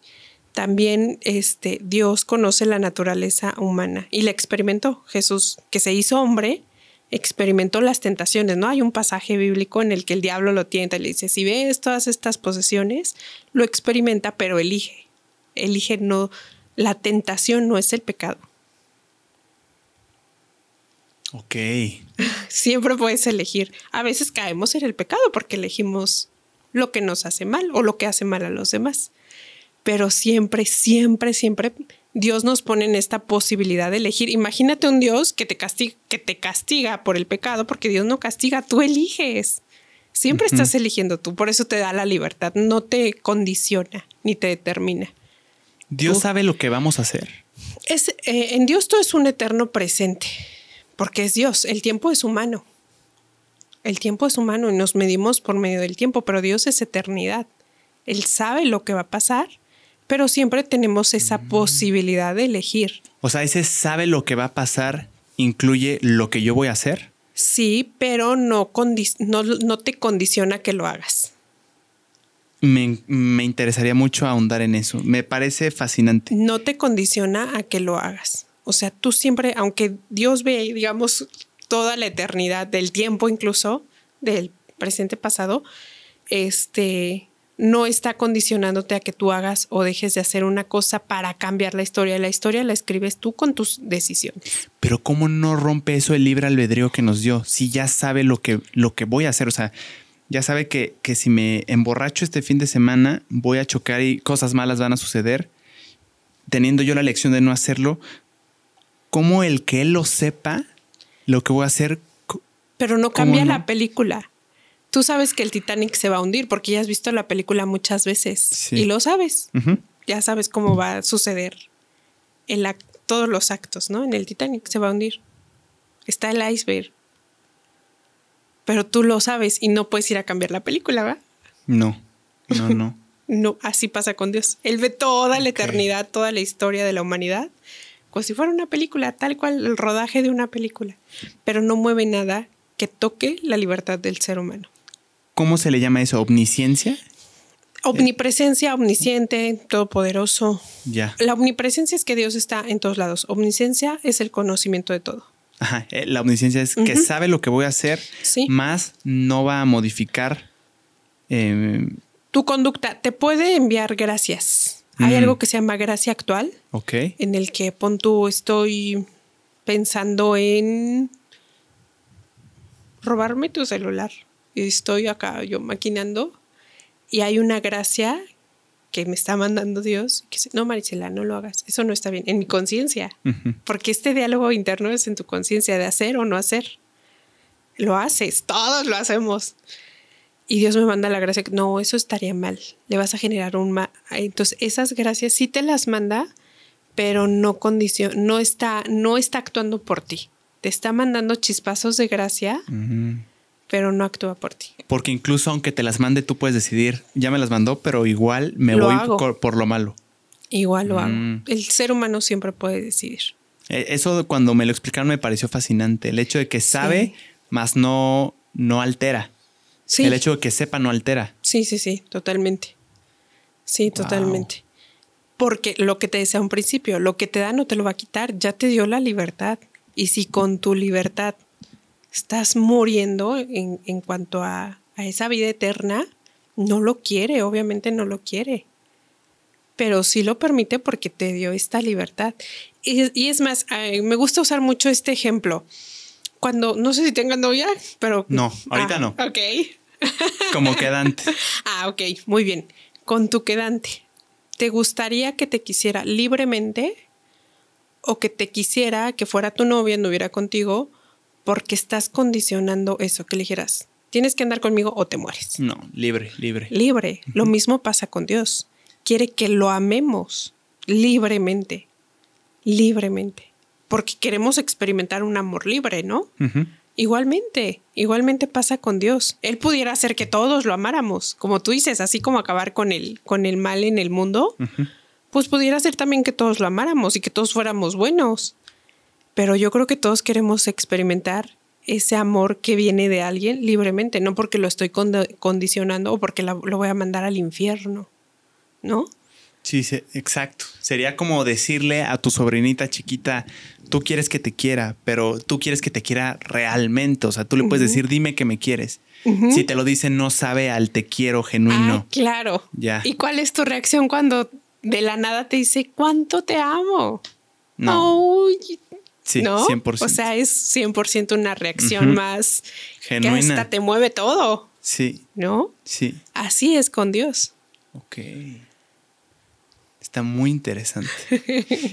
También este, Dios conoce la naturaleza humana y la experimentó. Jesús, que se hizo hombre, experimentó las tentaciones, ¿no? Hay un pasaje bíblico en el que el diablo lo tienta y le dice, si ves todas estas posesiones, lo experimenta, pero elige. Elige no, la tentación no es el pecado. Ok. Siempre puedes elegir. A veces caemos en el pecado porque elegimos lo que nos hace mal o lo que hace mal a los demás. Pero siempre, siempre, siempre Dios nos pone en esta posibilidad de elegir. Imagínate un Dios que te castiga, que te castiga por el pecado, porque Dios no castiga, tú eliges. Siempre estás eligiendo tú, por eso te da la libertad, no te condiciona ni te determina. Dios sabe lo que vamos a hacer. Es, eh, en Dios todo es un eterno presente, porque es Dios, el tiempo es humano. El tiempo es humano y nos medimos por medio del tiempo, pero Dios es eternidad. Él sabe lo que va a pasar pero siempre tenemos esa mm. posibilidad de elegir. O sea, ese sabe lo que va a pasar, incluye lo que yo voy a hacer. Sí, pero no, no, te condiciona que lo hagas. Me, me, interesaría mucho ahondar en eso. Me parece fascinante. No te condiciona a que lo hagas. O sea, tú siempre, aunque Dios ve, digamos, toda la eternidad del tiempo incluso, del presente pasado, este, no está condicionándote a que tú hagas o dejes de hacer una cosa para cambiar la historia. La historia la escribes tú con tus decisiones. Pero ¿cómo no rompe eso el libre albedrío que nos dio? Si ya sabe lo que, lo que voy a hacer, o sea, ya sabe que, que si me emborracho este fin de semana voy a chocar y cosas malas van a suceder, teniendo yo la lección de no hacerlo, ¿cómo el que él lo sepa, lo que voy a hacer? Pero no cambia la película tú sabes que el Titanic se va a hundir porque ya has visto la película muchas veces y lo sabes. Ya sabes cómo va a suceder en todos los actos, ¿no? En el Titanic se va a hundir. Está el iceberg. Pero tú lo sabes y no puedes ir a cambiar la película, ¿verdad? No, no, no. no, así pasa con Dios. Él ve toda la eternidad, toda la historia de la humanidad, como si fuera una película, tal cual el rodaje de una película, pero no mueve nada que toque la libertad del ser humano. ¿Cómo se le llama eso? ¿Omnisciencia? Omnipresencia, omnisciente, todopoderoso. Ya. La omnipresencia es que Dios está en todos lados. Omnisciencia es el conocimiento de todo. Ajá. Eh, la omnisciencia es que sabe lo que voy a hacer, más no va a modificar em, tu conducta. Te puede enviar gracias. Hay mm. algo que se llama gracia actual. Ok. En el que pon tú, estoy pensando en robarme tu celular y estoy acá yo maquinando y hay una gracia que me está mandando Dios, que dice, no, Marisela, no lo hagas, eso no está bien, en mi conciencia, porque este diálogo interno es en tu conciencia de hacer o no hacer. Lo haces, todos lo hacemos. Y Dios me manda la gracia, no, eso estaría mal, le vas a generar un mal. Entonces, esas gracias sí te las manda, pero no condición, no está, no está actuando por ti. Te está mandando chispazos de gracia pero no actúa por ti. Porque incluso aunque te las mande, tú puedes decidir, ya me las mandó, pero igual me voy por, lo malo. Igual lo hago. Mm. El ser humano siempre puede decidir. E, eso cuando me lo explicaron me pareció fascinante. El hecho de que sabe, más no, no altera. Sí. El hecho de que sepa no altera. Sí, sí, sí, totalmente. Sí, totalmente. Porque lo que te decía un principio, lo que te da no te lo va a quitar, ya te dio la libertad. Y si con tu libertad estás muriendo en, en cuanto a, a esa vida eterna, no lo quiere, obviamente no lo quiere. Pero sí lo permite porque te dio esta libertad. Y, y es más, me gusta usar mucho este ejemplo. Cuando, no sé si tengan novia, pero... No, ahorita Ah, no. Ok. Como quedante. Ah, ok, muy bien. Con tu quedante, ¿te gustaría que te quisiera libremente o que te quisiera que fuera tu novia, anduviera contigo, porque estás condicionando eso, que le dijeras, tienes que andar conmigo o te mueres? No, libre, libre. Libre. Lo mismo pasa con Dios. Quiere que lo amemos libremente, libremente, porque queremos experimentar un amor libre, ¿no? Igualmente, igualmente pasa con Dios. Él pudiera hacer que todos lo amáramos, como tú dices, así como acabar con el, con el mal en el mundo, pues pudiera ser también que todos lo amáramos y que todos fuéramos buenos. Pero yo creo que todos queremos experimentar ese amor que viene de alguien libremente, no porque lo estoy condicionando o porque la- lo voy a mandar al infierno, ¿no? Sí, sí, exacto. Sería como decirle a tu sobrinita chiquita, tú quieres que te quiera, pero tú quieres que te quiera realmente. O sea, tú le puedes decir, dime que me quieres. Si te lo dice, no sabe al te quiero genuino. Ah, claro. Ya. ¿Y cuál es tu reacción cuando de la nada te dice, ¿cuánto te amo? no, Ay, sí, ¿no? 100%. O sea, es 100% una reacción más que Genuina. hasta te mueve todo, Sí, ¿no? sí. Así es con Dios. Ok. Está muy interesante.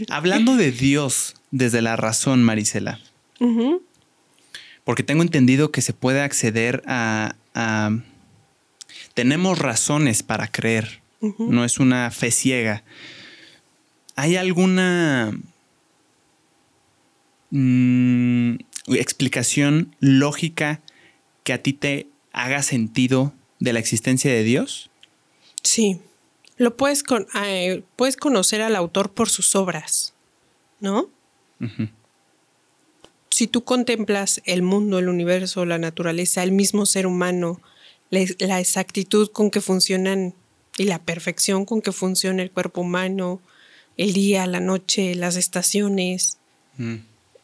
Hablando de Dios desde la razón, Marisela, porque tengo entendido que se puede acceder a... a- tenemos razones para creer, no es una fe ciega. ¿Hay alguna mm, explicación lógica que a ti te haga sentido de la existencia de Dios? Sí. Lo puedes, con, eh, puedes conocer al autor por sus obras, ¿no? Si tú contemplas el mundo, el universo, la naturaleza, el mismo ser humano, la, la exactitud con que funcionan y la perfección con que funciona el cuerpo humano, el día, la noche, las estaciones, Mm.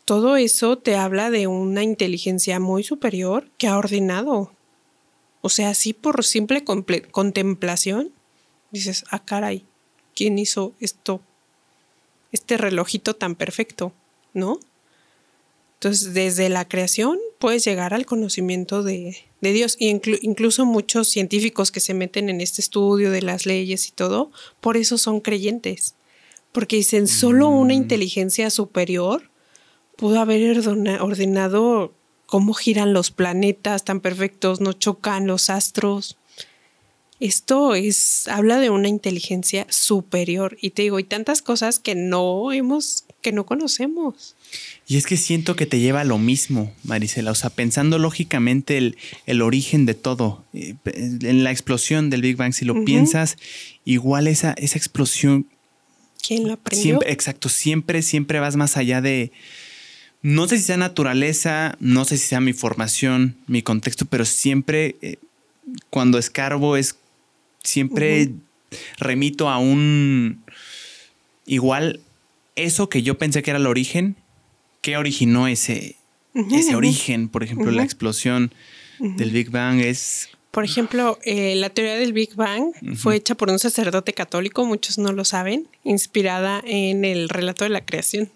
todo eso te habla de una inteligencia muy superior que ha ordenado. O sea, así por simple contemplación, dices, ah, caray, ¿quién hizo esto? Este relojito tan perfecto, ¿no? Entonces, desde la creación puedes llegar al conocimiento de, de Dios. Y inclu- incluso muchos científicos que se meten en este estudio de las leyes y todo, por eso son creyentes. Porque dicen, solo una inteligencia superior pudo haber ordena- ordenado cómo giran los planetas tan perfectos, no chocan los astros. Esto es, habla de una inteligencia superior. Y te digo, hay tantas cosas que no hemos, que no conocemos. Y es que siento que te lleva a lo mismo, Marisela. O sea, pensando lógicamente el, el origen de todo, eh, en la explosión del Big Bang, si lo piensas, igual esa, esa explosión, ¿Quién lo aprendió? siempre, exacto, siempre, siempre vas más allá de, no sé si sea naturaleza, no sé si sea mi formación, mi contexto, pero siempre eh, cuando escarbo es, siempre remito a un, igual, eso que yo pensé que era el origen, ¿qué originó ese, ese origen? Por ejemplo, la explosión del Big Bang es... Por ejemplo, eh, la teoría del Big Bang fue hecha por un sacerdote católico, muchos no lo saben, inspirada en el relato de la creación.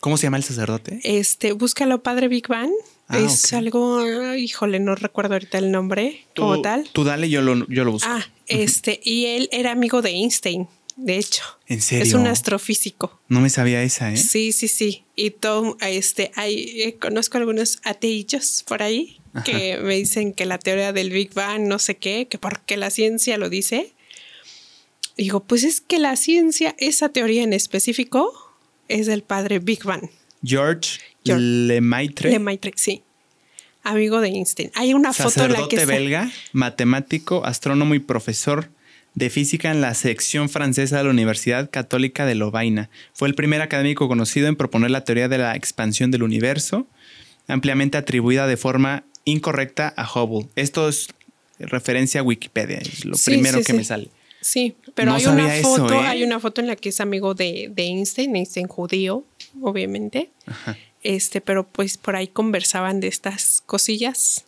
¿Cómo se llama el sacerdote? Este, búscalo, Padre Big Bang. Ah, es algo, ah, híjole, no recuerdo ahorita el nombre como Tú- tal. Tú dale, yo lo, yo lo busco. Ah, este, y él era amigo de Einstein, de hecho. ¿En serio? Es un astrofísico. No me sabía esa, ¿eh? Sí, sí, sí. Y todo, este, hay, eh, conozco algunos ateillos por ahí que me dicen que la teoría del Big Bang, no sé qué, que porque la ciencia lo dice. Digo, pues es que la ciencia, esa teoría en específico, es del padre Big Bang. George, George. Lemaitre, Lemaitre, sí. Amigo de Einstein. Hay una foto en la que está- belga, matemático, astrónomo y profesor de física en la sección francesa de la Universidad Católica de Lovaina. Fue el primer académico conocido en proponer la teoría de la expansión del universo, ampliamente atribuida de forma incorrecta a Hubble. Esto es referencia a Wikipedia, es lo primero que me sale. Sí, pero hay una foto, ¿eh? hay una foto en la que es amigo de, de Einstein, Einstein judío, obviamente. Este, pero pues por ahí conversaban de estas cosillas.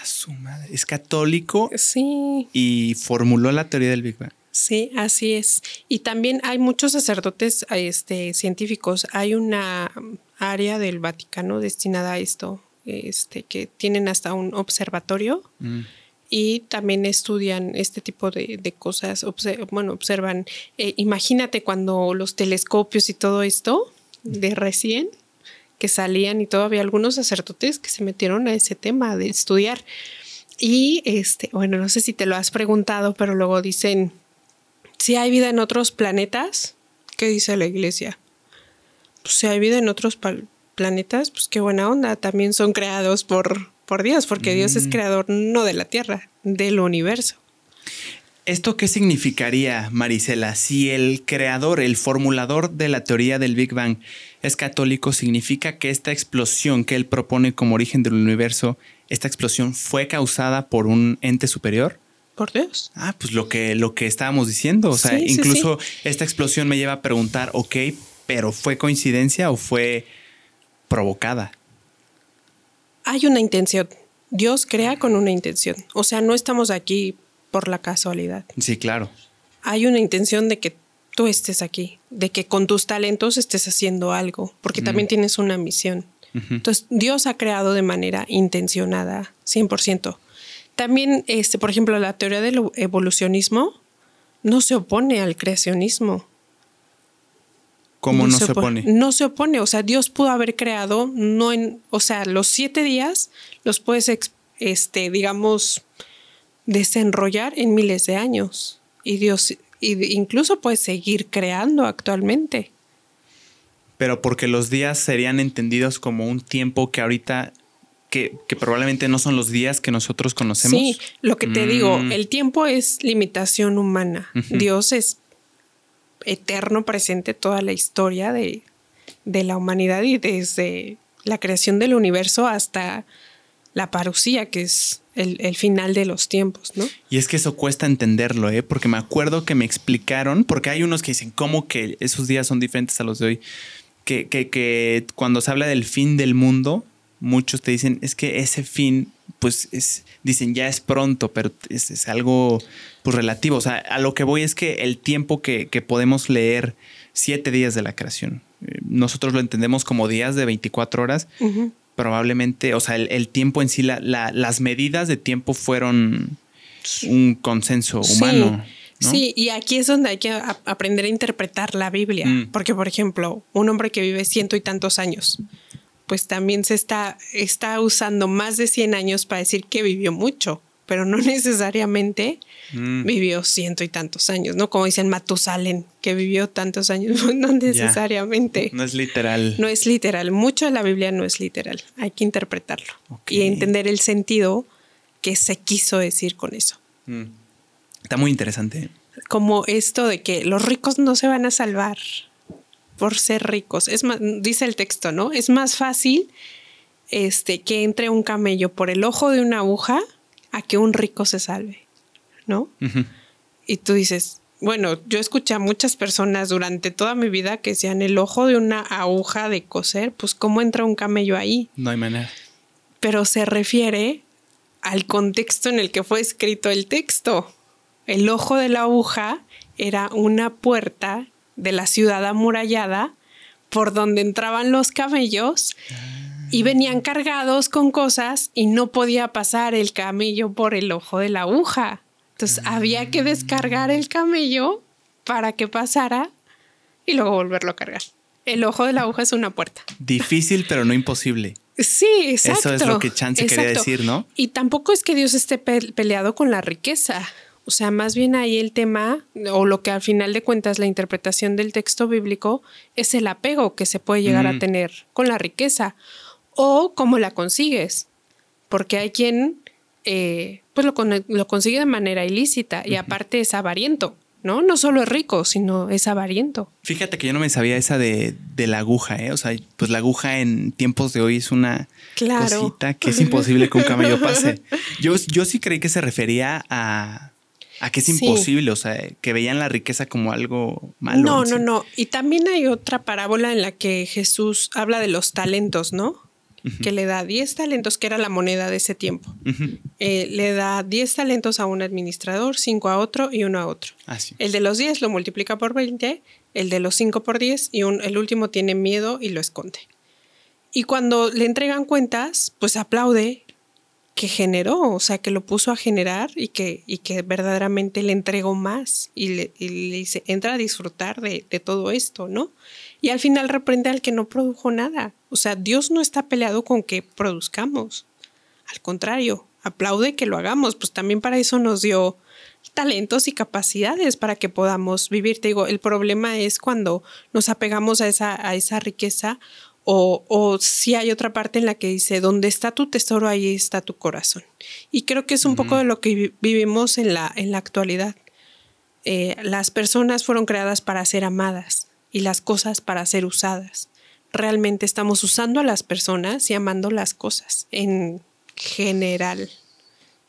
Ah, su madre. Es católico. Sí. Y formuló la teoría del Big Bang. Sí, así es. Y también hay muchos sacerdotes este, científicos. Hay una área del Vaticano destinada a esto, este, que tienen hasta un observatorio. Mm y también estudian este tipo de, cosas, bueno, observan, eh, imagínate cuando los telescopios y todo esto de recién que salían y todavía algunos sacerdotes que se metieron a ese tema de estudiar. Y este, bueno, no sé si te lo has preguntado, pero luego dicen, si hay vida en otros planetas, ¿qué dice la iglesia? Pues si hay vida en otros planetas, pues qué buena onda, también son creados por por Dios, porque Dios es mm. creador no de la Tierra, del universo. ¿Esto qué significaría, Marisela? Si el creador, el formulador de la teoría del Big Bang es católico, ¿significa que esta explosión que él propone como origen del universo, esta explosión fue causada por un ente superior? Por Dios. Ah, pues lo que, lo que estábamos diciendo. O sea, incluso esta explosión me lleva a preguntar, ok, pero ¿fue coincidencia o fue provocada? hay una intención. Dios crea con una intención. O sea, no estamos aquí por la casualidad. Sí, claro. Hay una intención de que tú estés aquí, de que con tus talentos estés haciendo algo, porque también tienes una misión. Entonces, Dios ha creado de manera intencionada, 100%. También, este, por ejemplo, la teoría del evolucionismo no se opone al creacionismo. ¿Cómo no, se, opone? No se opone, o sea, Dios pudo haber creado, no en, o sea, los siete días los puedes, este, digamos, desenrollar en miles de años. Y Dios incluso puede seguir creando actualmente. Pero porque los días serían entendidos como un tiempo que ahorita que, que, probablemente no son los días que nosotros conocemos. Sí, lo que te digo, mm. el tiempo es limitación humana. Dios es eterno presente toda la historia de, la humanidad y desde la creación del universo hasta la parucía, que es el, final de los tiempos, ¿no? Y es que eso cuesta entenderlo, ¿eh? Porque me acuerdo que me explicaron, porque hay unos que dicen, ¿cómo que esos días son diferentes a los de hoy? Que, que, que cuando se habla del fin del mundo, muchos te dicen, es que ese fin, pues es, dicen, ya es pronto, pero es, algo pues relativo. O sea, a lo que voy es que el tiempo que, podemos leer siete días de la creación, eh, nosotros lo entendemos como días de 24 horas, probablemente, o sea, el, tiempo en sí, la, las medidas de tiempo fueron un consenso humano. Sí, y aquí es donde hay que aprender a interpretar la Biblia, mm. porque por ejemplo, un hombre que vive ciento y tantos años, pues también se está, está usando más de 100 años para decir que vivió mucho, pero no necesariamente mm. vivió ciento y tantos años, ¿no? Como dicen Matusalén, que vivió tantos años, no necesariamente. No es literal. No es literal. Mucho de la Biblia no es literal. Hay que interpretarlo y entender el sentido que se quiso decir con eso. Mm. Está muy interesante. Como esto de que los ricos no se van a salvar por ser ricos. Es más, dice el texto, ¿no? Es más fácil este, que entre un camello por el ojo de una aguja a que un rico se salve, ¿no? Y tú dices, bueno, yo escuché a muchas personas durante toda mi vida que decían el ojo de una aguja de coser, pues ¿cómo entra un camello ahí? No hay manera. Pero se refiere al contexto en el que fue escrito el texto. El ojo de la aguja era una puerta de la ciudad amurallada por donde entraban los camellos y venían cargados con cosas y no podía pasar el camello por el ojo de la aguja. Entonces había que descargar el camello para que pasara y luego volverlo a cargar. El ojo de la aguja es una puerta. Difícil, pero no imposible. Sí, exacto. Eso es lo que Chance quería decir, ¿no? Y tampoco es que Dios esté peleado con la riqueza. O sea, más bien ahí el tema, o lo que al final de cuentas la interpretación del texto bíblico, es el apego que se puede llegar a tener con la riqueza o cómo la consigues. Porque hay quien eh, pues lo, consigue de manera ilícita y aparte es avariento. ¿no? No solo es rico, sino es avariento. Fíjate que yo no me sabía esa de, la aguja, ¿eh? O sea, pues la aguja en tiempos de hoy es una cosita que es imposible que un camello pase. Yo, yo sí creí que se refería a, a que es imposible, o sea, que veían la riqueza como algo malo. No, no, no. Y también hay otra parábola en la que Jesús habla de los talentos, ¿no? Que le da 10 talentos, que era la moneda de ese tiempo. Eh, le da 10 talentos a un administrador, 5 a otro y uno a otro. Ah, el de los 10 lo multiplica por 20, el de los 5 por 10 y el último tiene miedo y lo esconde. Y cuando le entregan cuentas, pues aplaude que generó, o sea, que lo puso a generar y que, y que verdaderamente le entregó más y le, dice, entra a disfrutar de, de todo esto, ¿no? Y al final reprende al que no produjo nada. O sea, Dios no está peleado con que produzcamos. Al contrario, aplaude que lo hagamos, pues también para eso nos dio talentos y capacidades para que podamos vivir. Te digo, el problema es cuando nos apegamos a esa, a esa riqueza o, o, si hay otra parte en la que dice, donde está tu tesoro, ahí está tu corazón. Y creo que es un poco de lo que vivimos en la, en la actualidad. Eh, las personas fueron creadas para ser amadas y las cosas para ser usadas. Realmente estamos usando a las personas y amando las cosas en general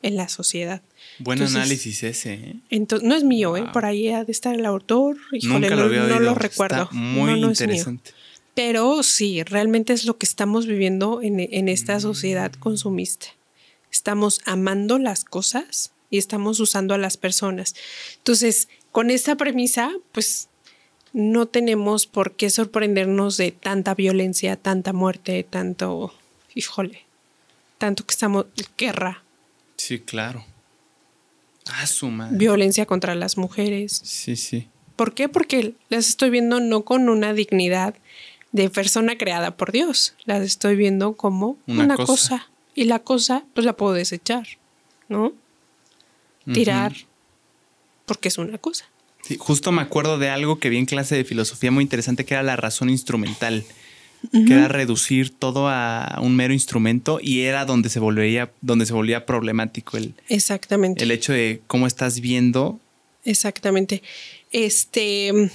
en la sociedad. Buen análisis ese. ¿eh? Entonces, no es mío, ¿eh? por ahí ha de estar el autor. Híjole, no, lo, lo recuerdo. muy interesante. Pero sí, realmente es lo que estamos viviendo en, en esta sociedad consumista. Estamos amando las cosas y estamos usando a las personas. Entonces, con esta premisa, pues no tenemos por qué sorprendernos de tanta violencia, tanta muerte, tanto, híjole, tanto que estamos, guerra. Sí, claro. Ah, Violencia contra las mujeres. Sí, sí. ¿Por qué? Porque las estoy viendo no con una dignidad de persona creada por Dios, las estoy viendo como una, cosa. Y la cosa, pues la puedo desechar, ¿no? Tirar, porque es una cosa justo me acuerdo de algo que vi en clase de filosofía muy interesante, que era la razón instrumental, que era reducir todo a un mero instrumento y era donde se volvería, donde se volvía problemático el, Exactamente. el hecho de cómo estás viendo. Exactamente. Este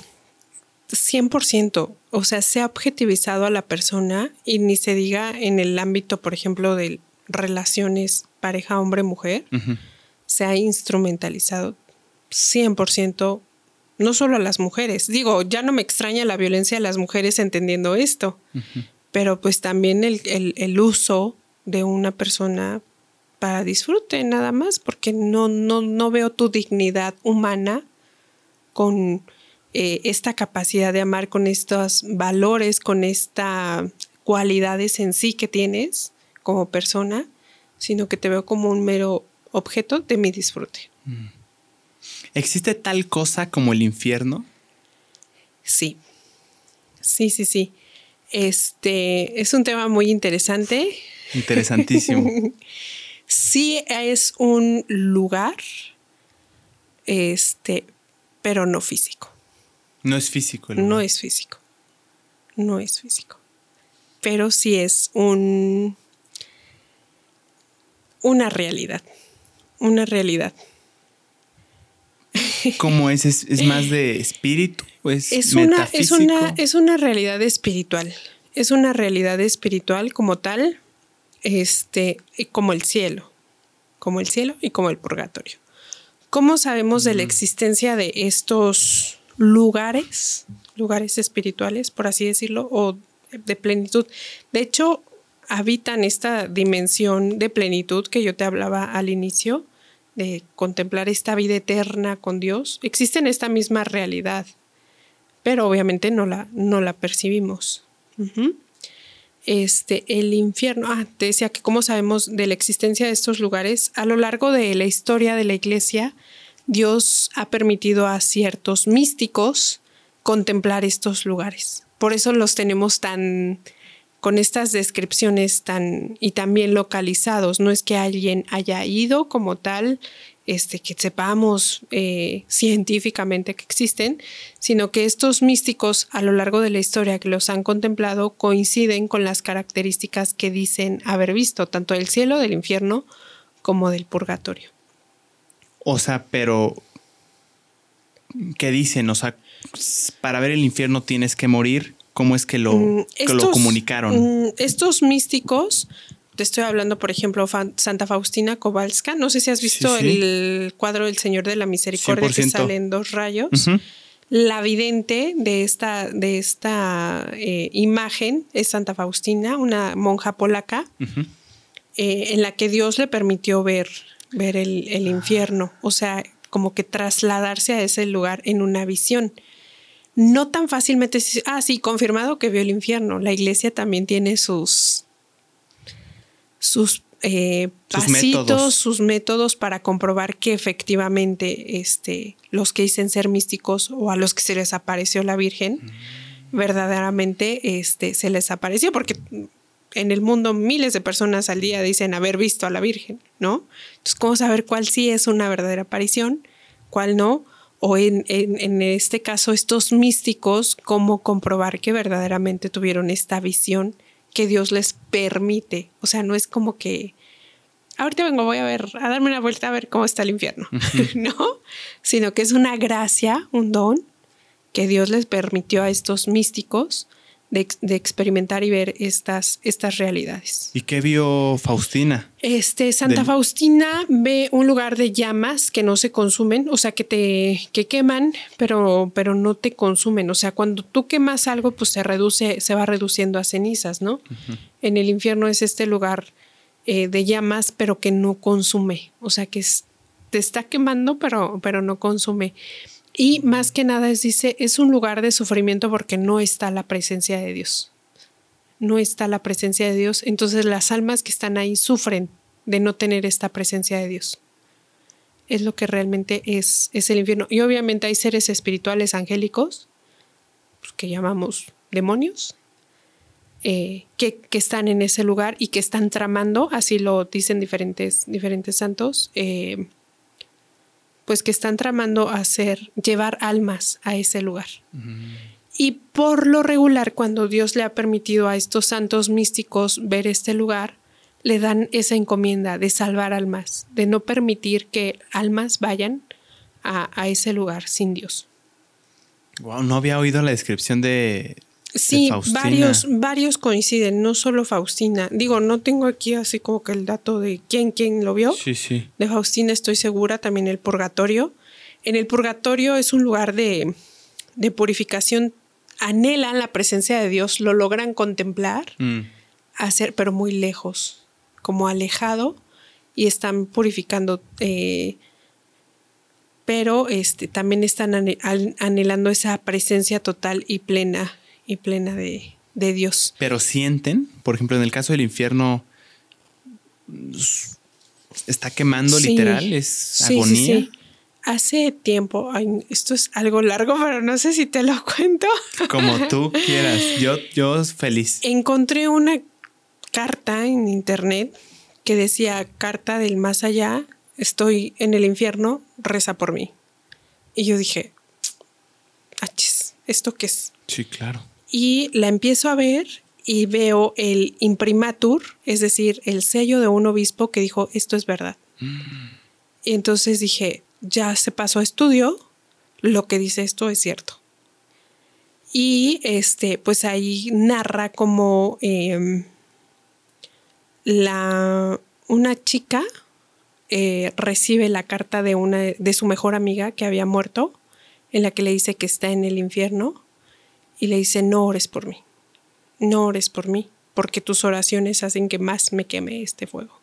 100%, o sea, se ha objetivizado a la persona y ni se diga en el ámbito, por ejemplo, de relaciones pareja hombre-mujer, se ha instrumentalizado 100% no solo a las mujeres. Digo, ya no me extraña la violencia a las mujeres entendiendo esto, pero pues también el, uso de una persona para disfrute nada más, porque no, no, no veo tu dignidad humana con eh, esta capacidad de amar, con estos valores, con estas cualidades en sí que tienes como persona, sino que te veo como un mero objeto de mi disfrute. Mm. ¿Existe tal cosa como el infierno? Sí. Sí, sí, sí. Este es un tema muy interesante. Interesantísimo. sí, es un lugar, este, pero no físico. No es físico. no es físico. No es físico. Pero sí es un una realidad. Una realidad. ¿Cómo es? ¿Es, más de espíritu? ¿Es, es, una, es, una, es una realidad espiritual. Es una realidad espiritual como tal, este, como el cielo. Como el cielo y como el purgatorio. ¿Cómo sabemos de la existencia de estos lugares, lugares espirituales, por así decirlo, o de plenitud? De hecho, habitan esta dimensión de plenitud que yo te hablaba al inicio, de contemplar esta vida eterna con Dios, existe en esta misma realidad, pero obviamente no la, no la percibimos. Este, el infierno, ah, te decía que cómo sabemos de la existencia de estos lugares, a lo largo de la historia de la iglesia, Dios ha permitido a ciertos místicos contemplar estos lugares. Por eso los tenemos tan con estas descripciones tan y también localizados. No es que alguien haya ido como tal, este, que sepamos eh, científicamente que existen, sino que estos místicos a lo largo de la historia que los han contemplado coinciden con las características que dicen haber visto, tanto del cielo, del infierno, como del purgatorio. O sea, pero ¿qué dicen? O sea, para ver el infierno tienes que morir. ¿Cómo es que lo, mm, lo comunicaron? Mm, estos místicos, te estoy hablando, por ejemplo, Santa Faustina Kowalska. No sé si has visto el cuadro del Señor de la Misericordia que salen dos rayos. La vidente de esta, de esta eh, imagen es Santa Faustina, una monja polaca, eh, en la que Dios le permitió ver, ver el, el infierno. O sea, como que trasladarse a ese lugar en una visión. No tan fácilmente, ah, sí, confirmado que vio el infierno. La iglesia también tiene sus, sus, eh, pasitos, métodos. sus métodos para comprobar que efectivamente este, los que dicen ser místicos o a los que se les apareció la Virgen, mm. verdaderamente este, se les apareció, porque en el mundo miles de personas al día dicen haber visto a la Virgen, ¿no? Entonces, ¿cómo saber cuál sí es una verdadera aparición, cuál no? O en, en, este caso, estos místicos, cómo comprobar que verdaderamente tuvieron esta visión que Dios les permite. O sea, no es como que ahorita vengo, voy a ver, a darme una vuelta a ver cómo está el infierno, ¿no? Sino que es una gracia, un don que Dios les permitió a estos místicos de, experimentar y ver estas, estas realidades. ¿Y qué vio Faustina? Este, Santa Faustina ve un lugar de llamas que no se consumen, o sea, que te que queman, pero, pero no te consumen. O sea, cuando tú quemas algo, pues se reduce, se va reduciendo a cenizas, ¿no? En el infierno es este lugar eh, de llamas, pero que no consume. O sea, que te está quemando, pero, pero no consume. Y más que nada es, dice, es un lugar de sufrimiento porque no está la presencia de Dios. No está la presencia de Dios. Entonces las almas que están ahí sufren de no tener esta presencia de Dios. Es lo que realmente es, es el infierno. Y obviamente hay seres espirituales angélicos, pues, que llamamos demonios, eh, que, están en ese lugar y que están tramando, así lo dicen diferentes, diferentes santos, eh, pues que están tramando hacer, llevar almas a ese lugar. Y por lo regular, cuando Dios le ha permitido a estos santos místicos ver este lugar, le dan esa encomienda de salvar almas, de no permitir que almas vayan a, a ese lugar sin Dios. Wow, no había oído la descripción de, Sí, varios, varios coinciden, no solo Faustina. Digo, no tengo aquí así como que el dato de quién, quién lo vio. Sí, sí. De Faustina estoy segura, también el purgatorio. En el purgatorio es un lugar de, de purificación, anhelan la presencia de Dios, lo logran contemplar, mm. hacer, pero muy lejos, como alejado, y están purificando. Eh, pero este, también están anhelando esa presencia total y plena y plena de, Dios. Pero sienten, por ejemplo, en el caso del infierno, está quemando literal, es agonía. Sí, Hace tiempo, esto es algo largo, pero no sé si te lo cuento. Como tú quieras, yo, yo feliz. Encontré una carta en internet que decía, carta del más allá, estoy en el infierno, reza por mí. Y yo dije, achis, ¿esto qué es? Sí, claro y la empiezo a ver y veo el imprimatur, es decir, el sello de un obispo que dijo, esto es verdad. Y entonces dije, ya se pasó a estudio, lo que dice esto es cierto. Y este, pues ahí narra como em, la, una chica eh, recibe la carta de una de su mejor amiga que había muerto, en la que le dice que está en el infierno y le dice, no ores por mí, no ores por mí, porque tus oraciones hacen que más me queme este fuego.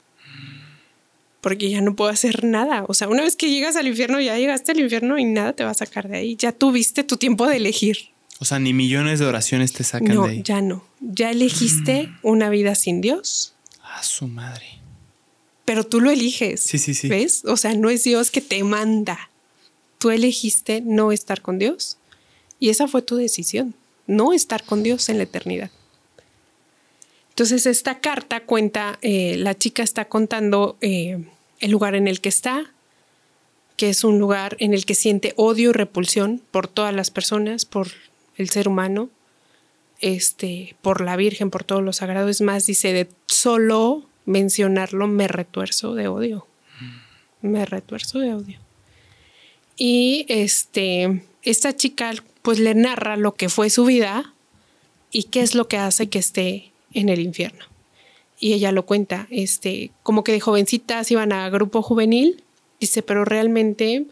Porque ya no puedo hacer nada. O sea, una vez que llegas al infierno, ya llegaste al infierno y nada te va a sacar de ahí. Ya tuviste tu tiempo de elegir. O sea, ni millones de oraciones te sacan de ahí. Ya no. Ya elegiste mm. una vida sin Dios. A su madre. Pero tú lo eliges. Sí, sí, sí. ¿Ves? O sea, no es Dios que te manda. Tú elegiste no estar con Dios. Y esa fue tu decisión no estar con Dios en la eternidad. Entonces esta carta cuenta, eh, la chica está contando eh, el lugar en el que está, que es un lugar en el que siente odio y repulsión por todas las personas, por el ser humano, este, por la Virgen, por todos los sagrados. Es más, dice, de solo mencionarlo me retuerzo de odio. Me retuerzo de odio. Y este, esta chica pues le narra lo que fue su vida y qué es lo que hace que esté en el infierno. Y ella lo cuenta, este, como que de jovencitas iban a grupo juvenil, dice, pero realmente,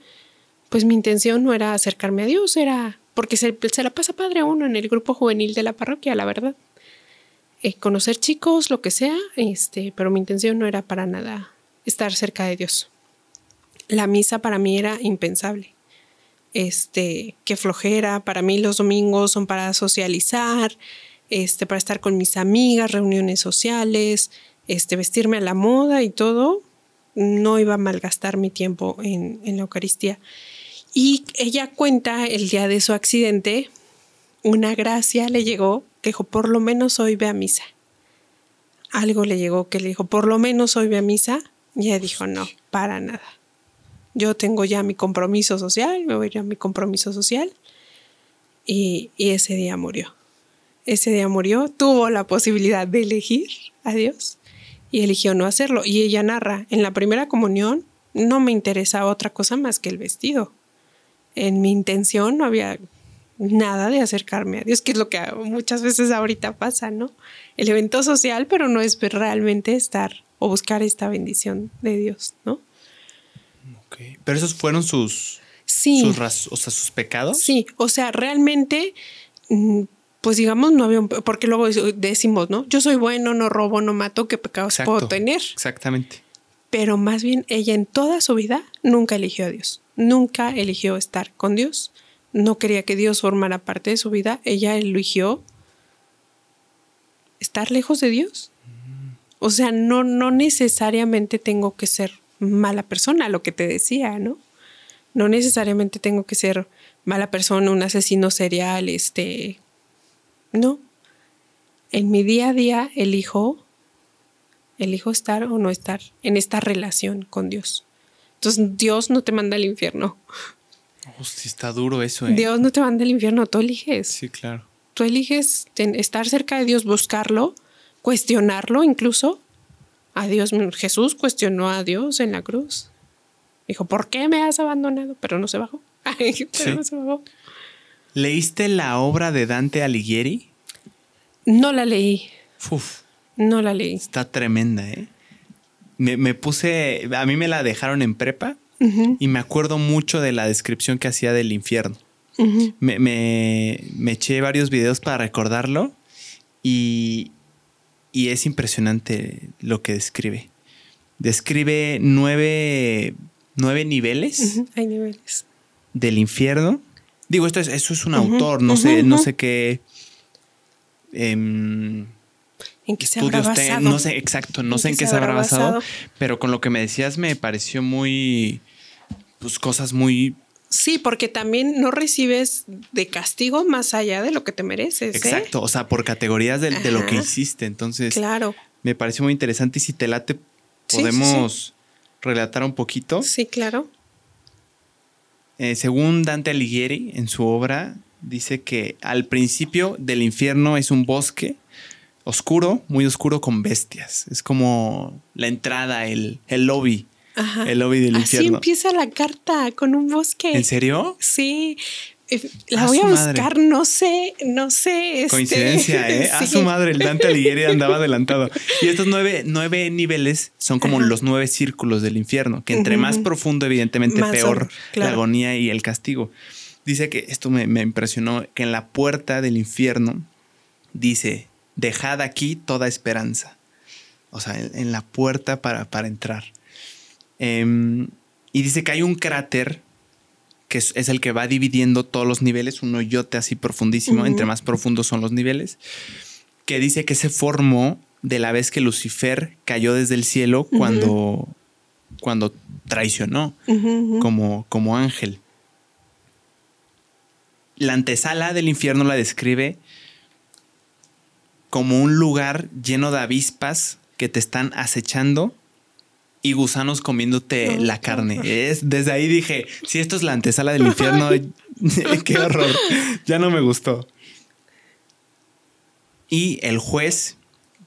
pues mi intención no era acercarme a Dios, era porque se, la pasa padre a uno en el grupo juvenil de la parroquia, la verdad. Eh, conocer chicos, lo que sea, este, pero mi intención no era para nada estar cerca de Dios. La misa para mí era impensable. Este, qué flojera, para mí los domingos son para socializar, este, para estar con mis amigas, reuniones sociales, este, vestirme a la moda y todo, no iba a malgastar mi tiempo en, la Eucaristía. Y ella cuenta el día de su accidente, una gracia le llegó, que dijo, por lo menos hoy ve a misa. Algo le llegó que le dijo, por lo menos hoy ve a misa. Y ella dijo, no, para nada. Yo tengo ya mi compromiso social, me voy a ir a mi compromiso social. Y, y ese día murió. Ese día murió, tuvo la posibilidad de elegir a Dios y eligió no hacerlo. Y ella narra, en la primera comunión no me interesaba otra cosa más que el vestido en mi intención no había nada de acercarme a Dios, que es lo que muchas veces ahorita pasa, ¿no? El evento social, pero no es realmente estar o buscar esta bendición de Dios, ¿no? Pero esos fueron sus, sí. sus, o sea, sus pecados. Sí, o sea, realmente, mm, pues digamos, no había, porque luego decimos, ¿no? Yo soy bueno, no robo, no mato, ¿qué pecados puedo tener? Exactamente. Pero más bien ella en toda su vida nunca eligió a Dios nunca eligió estar con Dios. No quería que Dios formara parte de su vida. Ella eligió estar lejos de Dios. O sea, no, no necesariamente tengo que ser mala persona, lo que te decía, ¿no? No necesariamente tengo que ser mala persona, un asesino serial, este. No. En mi día a día elijo, elijo estar o no estar en esta relación con Dios. Entonces Dios no te manda al infierno. Hostia, está duro eso, ¿eh? Dios no te manda al infierno, tú eliges. Sí, claro. Tú eliges estar cerca de Dios, buscarlo, cuestionarlo incluso. A Dios, Jesús cuestionó a Dios en la cruz. Dijo, ¿por qué me has abandonado? Pero no se bajó. Pero no se bajó. ¿Leíste la obra de Dante Alighieri? No la leí. Uf. No la leí. Está tremenda, ¿eh? me, puse, a mí me la dejaron en prepa y me acuerdo mucho de la descripción que hacía del infierno. me, me, eché varios videos para recordarlo y, y es impresionante lo que describe. Describe nueve, nueve niveles. Hay niveles. Del infierno. Digo, esto es, eso es un autor, no sé, no sé qué. Em, en qué se habrá basado. no sé, exacto, no sé en qué se, habrá basado, pero con lo que me decías me pareció muy, pues cosas muy... Sí, porque también no recibes de castigo más allá de lo que te mereces. ¿eh? Exacto, o sea, por categorías de, lo que hiciste. Entonces, claro. me pareció muy interesante y si te late, podemos relatar un poquito. Sí, claro. Eh, según Dante Alighieri, en su obra, dice que al principio del infierno es un bosque oscuro, muy oscuro con bestias. Es como la entrada, el, el lobby. El lobby del infierno. Así empieza la carta con un bosque. ¿En serio? Sí. La voy a buscar, no sé, no sé. Este, Coincidencia, ¿eh? A su madre, el Dante Alighieri andaba adelantado. Y estos nueve, nueve niveles son como los nueve círculos del infierno, que entre más profundo, evidentemente, peor la agonía y el castigo. Dice que esto me, me impresionó, que en la puerta del infierno dice, dejad aquí toda esperanza. O sea, en, la puerta para, para entrar. Em, y dice que hay un cráter que es, el que va dividiendo todos los niveles, un hoyote así profundísimo, entre más profundos son los niveles, que dice que se formó de la vez que Lucifer cayó desde el cielo cuando, cuando traicionó como, como ángel. La antesala del infierno la describe como un lugar lleno de avispas que te están acechando y gusanos comiéndote la carne. Es, desde ahí dije, si esto es la antesala del infierno, qué horror. Ya no me gustó. Y el juez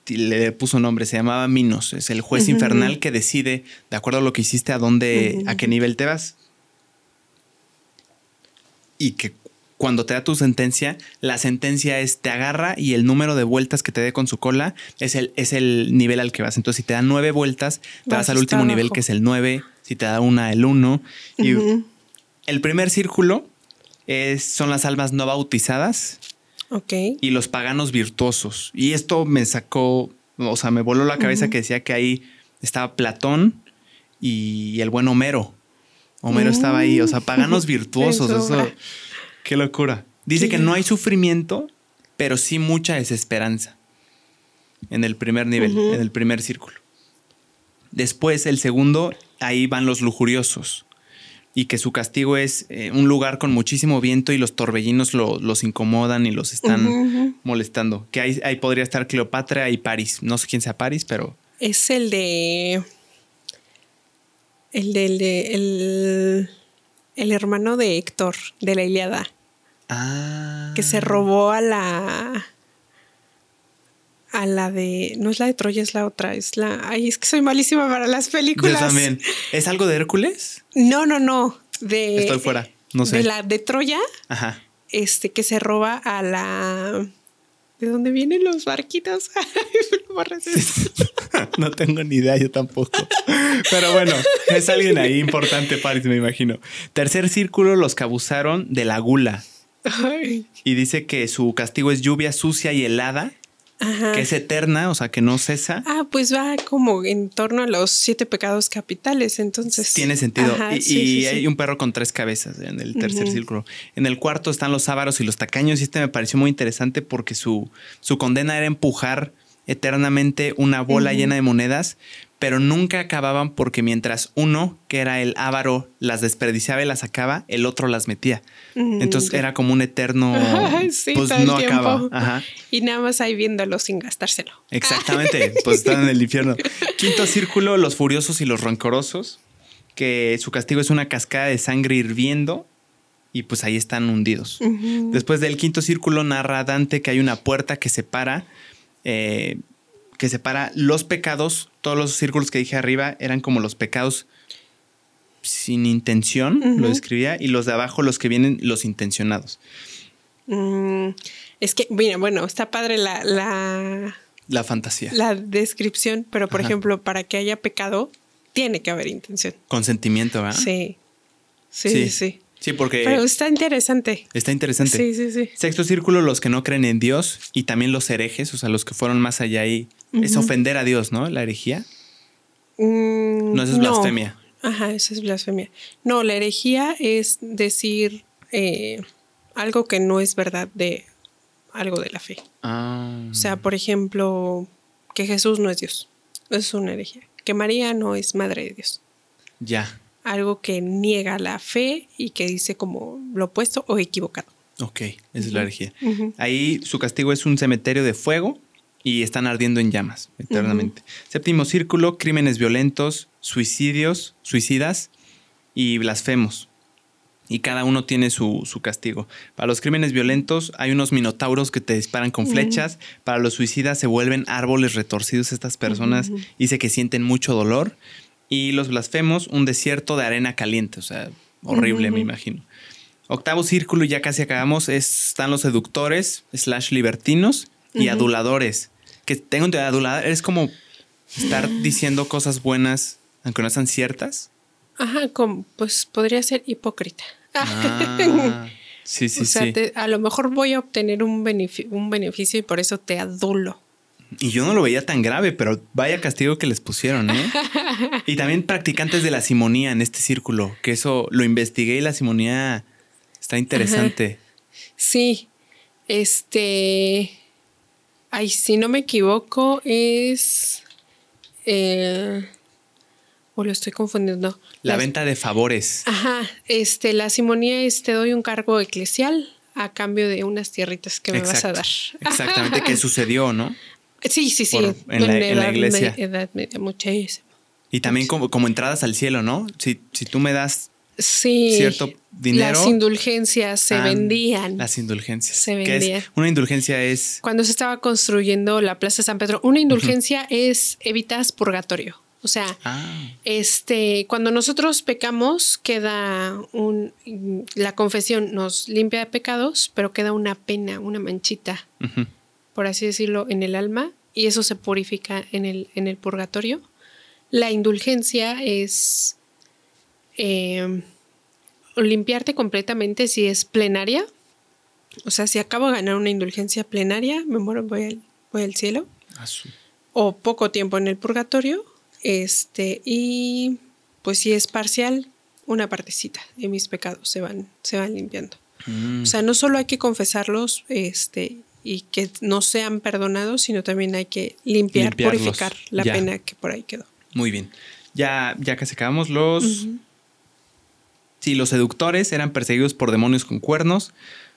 le puso nombre, se llamaba Minos. Es el juez infernal que decide, de acuerdo a lo que hiciste, a dónde, a qué nivel te vas. y que cuando te da tu sentencia, la sentencia es te agarra y el número de vueltas que te dé con su cola es el, es el nivel al que vas. Entonces, si te da nueve vueltas, te vas, al último nivel que es el nueve. Si te da una, el uno. Y el primer círculo es, son las almas no bautizadas. Ok. Y los paganos virtuosos. Y esto me sacó, o sea, me voló la cabeza que decía que ahí estaba Platón y el buen Homero. Homero estaba ahí, o sea, paganos virtuosos. Eso, Qué locura. Dice que no hay sufrimiento, pero sí mucha desesperanza. En el primer nivel, en el primer círculo. Después, el segundo, ahí van los lujuriosos. Y que su castigo es eh, un lugar con muchísimo viento y los torbellinos los incomodan y los están molestando. Que ahí, ahí podría estar Cleopatra y París. No sé quién sea París, pero. Es el de. El del de, el, el hermano de Héctor, de la Iliada. Ah. Que se robó a la. A la de. No es la de Troya, es la otra. Es la. Ay, es que soy malísima para las películas. Yo también. ¿Es algo de Hércules? No, no, no. De. Estoy fuera. No sé. De la de Troya. Ajá. Este, que se roba a la. ¿De dónde vienen los barquitos? no tengo ni idea, yo tampoco. Pero bueno, es alguien ahí importante, Paris, me imagino. Tercer círculo, los que abusaron de la gula. Y dice que su castigo es lluvia sucia y helada, que es eterna, o sea, que no cesa. Ah, pues va como en torno a los siete pecados capitales, entonces. Tiene sentido. y, hay un perro con tres cabezas en el tercer círculo. En el cuarto están los ávaros y los tacaños, y este me pareció muy interesante porque su, su condena era empujar eternamente una bola llena de monedas, pero nunca acababan porque mientras uno, que era el avaro, las desperdiciaba y las sacaba, el otro las metía. Entonces era como un eterno, pues no acaba. Y nada más ahí viéndolo sin gastárselo. Exactamente, pues están en el infierno. Quinto círculo, los furiosos y los rencorosos, que su castigo es una cascada de sangre hirviendo y pues ahí están hundidos. Después del quinto círculo narra Dante que hay una puerta que separa eh, que separa los pecados, todos los círculos que dije arriba eran como los pecados sin intención, lo describía, y los de abajo los que vienen los intencionados. Mm, es que, mira, bueno, está padre la, la, la fantasía. La descripción, pero por ejemplo, para que haya pecado, tiene que haber intención. Consentimiento, ¿verdad? Sí. Sí, sí, sí. Sí, porque. Pero está interesante. Está interesante. Sí, sí, sí. Sexto círculo, los que no creen en Dios y también los herejes, o sea, los que fueron más allá y es ofender a Dios, ¿no? La herejía. Mm, no, eso es blasfemia. Ajá, eso es blasfemia. No, la herejía es decir eh, algo que no es verdad de algo de la fe. Ah. O sea, por ejemplo, que Jesús no es Dios. Eso es una herejía. Que María no es madre de Dios. Ya algo que niega la fe y que dice como lo opuesto o equivocado. Ok, esa es la herejía. Ahí su castigo es un cementerio de fuego y están ardiendo en llamas eternamente. Séptimo círculo, crímenes violentos, suicidios, suicidas y blasfemos. Y cada uno tiene su, castigo. Para los crímenes violentos hay unos minotauros que te disparan con flechas. Para los suicidas se vuelven árboles retorcidos estas personas. Dice que sienten mucho dolor y los blasfemos, un desierto de arena caliente, o sea, horrible, me imagino. Octavo círculo, ya casi acabamos, están los seductores, slash libertinos y aduladores. Que tengo de adulador, es como estar diciendo cosas buenas, aunque no sean ciertas. Ajá, como, pues podría ser hipócrita. Ah, sí, sí, sí. a lo mejor voy a obtener un, un beneficio y por eso te adulo. Y yo no lo veía tan grave, pero vaya castigo que les pusieron, ¿eh? y también practicantes de la simonía en este círculo, que eso lo investigué y la simonía está interesante. Sí, este... Ay, si no me equivoco, es... Eh, o lo estoy confundiendo. La venta de favores. Ajá, este, la simonía es te doy un cargo eclesial a cambio de unas tierritas que me vas a dar. Exactamente, que sucedió, ¿no? Sí, sí, sí. en, la, iglesia. edad media, muchísimo. Y también como, como, entradas al cielo, ¿no? Si, si tú me das cierto dinero. Las indulgencias se vendían. Las indulgencias. Se vendían. una indulgencia es. Cuando se estaba construyendo la Plaza San Pedro, una indulgencia es evitas purgatorio. O sea, ah. este, cuando nosotros pecamos, queda un. La confesión nos limpia de pecados, pero queda una pena, una manchita, por así decirlo, en el alma, y eso se purifica en el, en el purgatorio. La indulgencia es eh, limpiarte completamente si es plenaria. O sea, si acabo de ganar una indulgencia plenaria, me muero, voy al, voy al cielo. Ah, o poco tiempo en el purgatorio. Este, y pues si es parcial, una partecita de mis pecados se van, se van limpiando. Mm. O sea, no solo hay que confesarlos este, y que no sean perdonados, sino también hay que limpiar, purificar la pena que por ahí quedó. Muy bien. Ya, ya casi acabamos los. Sí, los seductores eran perseguidos por demonios con cuernos.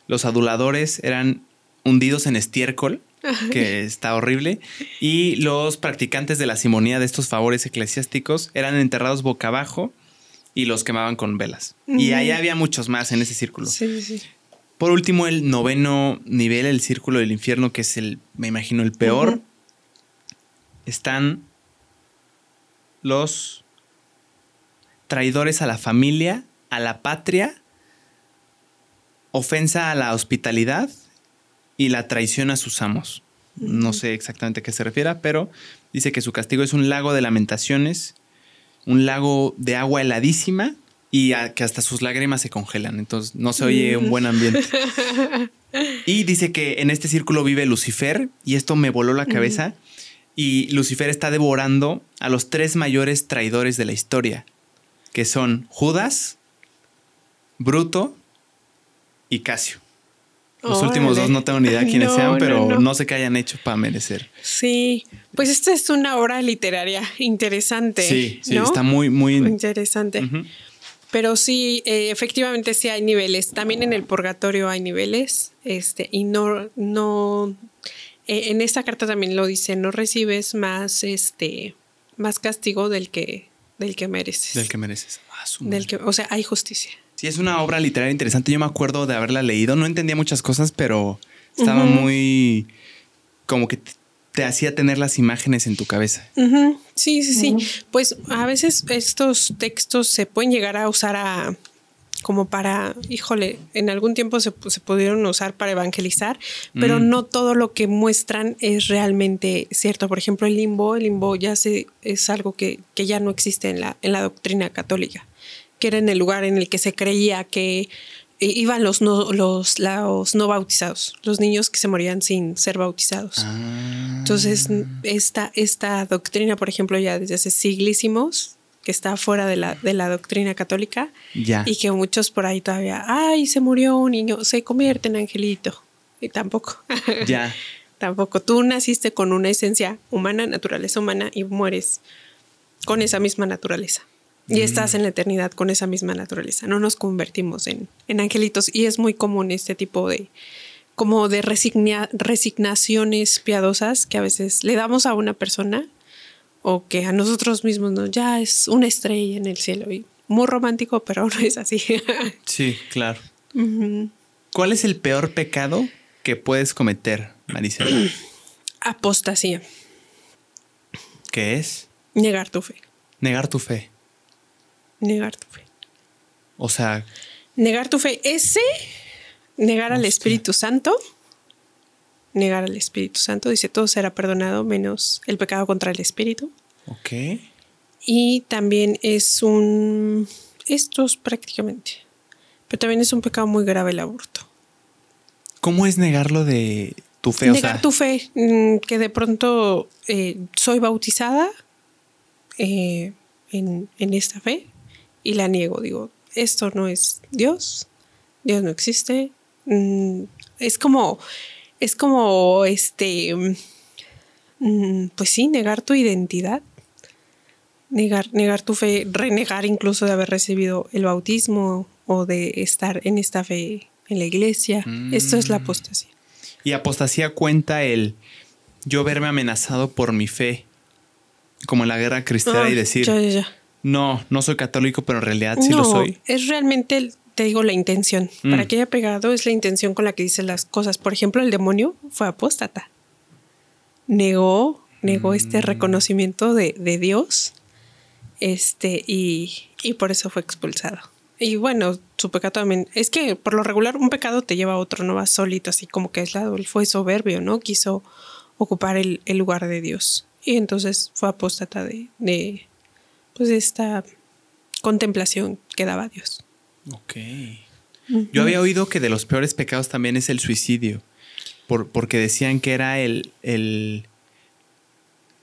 Los aduladores eran hundidos en estiércol, que está horrible. Y los practicantes de la simonía de estos favores eclesiásticos eran enterrados boca abajo y los quemaban con velas. Y ahí había muchos más en ese círculo. Sí, sí. Por último, el noveno nivel, el círculo del infierno, que es el, me imagino, el peor. Están los traidores a la familia, a la patria, ofensa a la hospitalidad y la traición a sus amos. No sé exactamente a qué se refiere, pero dice que su castigo es un lago de lamentaciones, un lago de agua heladísima y que hasta sus lágrimas se congelan. Entonces no se oye un buen ambiente. Y dice que en este círculo vive Lucifer y esto me voló la cabeza y Lucifer está devorando a los tres mayores traidores de la historia, que son Judas, Bruto y Casio. Los últimos dos no tengo ni idea quiénes sean, pero no, sé qué hayan hecho para merecer. Sí, pues esta es una obra literaria interesante. Sí, sí, está muy, muy interesante. Pero sí, eh, efectivamente sí hay niveles. También en el purgatorio hay niveles. Este, y no, no eh, en esta carta también lo dice, no recibes más, este, más castigo del que, del que mereces. Del que mereces. Ah, del que, o sea, hay justicia. Sí, es una obra literaria interesante. Yo me acuerdo de haberla leído. No entendía muchas cosas, pero estaba muy como que te hacía tener las imágenes en tu cabeza. Sí, sí, sí. Pues a veces estos textos se pueden llegar a usar a, como para, híjole, en algún tiempo se, pudieron usar para evangelizar, pero mm. no todo lo que muestran es realmente cierto. Por ejemplo, el limbo, el limbo ya se, es algo que, ya no existe en la, en la doctrina católica, que era en el lugar en el que se creía que iban los no, los, los no bautizados, los niños que se morían sin ser bautizados. Ah. Entonces, esta, esta doctrina, por ejemplo, ya desde hace siglísimos, que está fuera de la, de la doctrina católica y que muchos por ahí todavía, ay, se murió un niño, se convierte en angelito. Y tampoco. Ya. tampoco. Tú naciste con una esencia humana, naturaleza humana y mueres con esa misma naturaleza. Y mm. estás en la eternidad con esa misma naturaleza. No nos convertimos en, en angelitos. Y es muy común este tipo de, como de resignaciones piadosas que a veces le damos a una persona o que a nosotros mismos no, ya es una estrella en el cielo y muy romántico, pero no es así. sí, claro. ¿Cuál es el peor pecado que puedes cometer, Maricela? Apostasía. ¿Qué es? Negar tu fe. Negar tu fe. Negar tu fe. O sea. Negar tu fe. Ese, negar al Espíritu Santo negar al Espíritu Santo. Dice, todo será perdonado menos el pecado contra el Espíritu. Ok. Y también es un... Estos prácticamente. Pero también es un pecado muy grave el aborto. ¿Cómo es negarlo de tu fe? Negar tu fe, mm, que de pronto eh, soy bautizada eh, en, en esta fe y la niego. Digo, esto no es Dios, Dios no existe. Mm, es como es como, este, mm, pues sí, negar tu identidad, negar, negar tu fe, renegar incluso de haber recibido el bautismo o de estar en esta fe en la iglesia. Esto es la mm. apostasía. Y apostasía cuenta el yo verme amenazado por mi fe, como en la guerra cristiana y ah, decir, no, no soy católico, pero en realidad sí lo soy. Es realmente te digo la intención. Para mm. que haya pegado es la intención con la que dice las cosas. Por ejemplo, el demonio fue apóstata. Negó, negó este mm. reconocimiento de, Dios Este, y, y por eso fue expulsado. Y bueno, su pecado también. Es que por lo regular un pecado te lleva a otro, no va solito, así como que aislado. Él fue soberbio, ¿no? Quiso ocupar el, lugar de Dios. Y entonces fue apóstata de, de pues esta contemplación que daba Dios. Ok. Yo había oído que de los peores pecados también es el suicidio. Por, porque decían que era el, el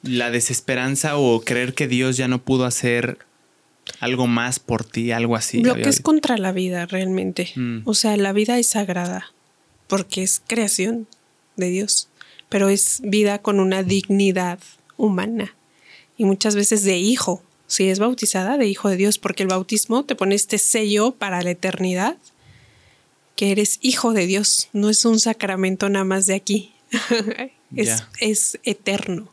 la desesperanza o creer que Dios ya no pudo hacer algo más por ti, algo así. Lo que es contra la vida realmente. Mm. O sea, la vida es sagrada porque es creación de Dios, pero es vida con una dignidad humana y muchas veces de hijo. Si es bautizada, de hijo de Dios, porque el bautismo te pone este sello para la eternidad, que eres hijo de Dios, no es un sacramento nada más de aquí, es, es, eterno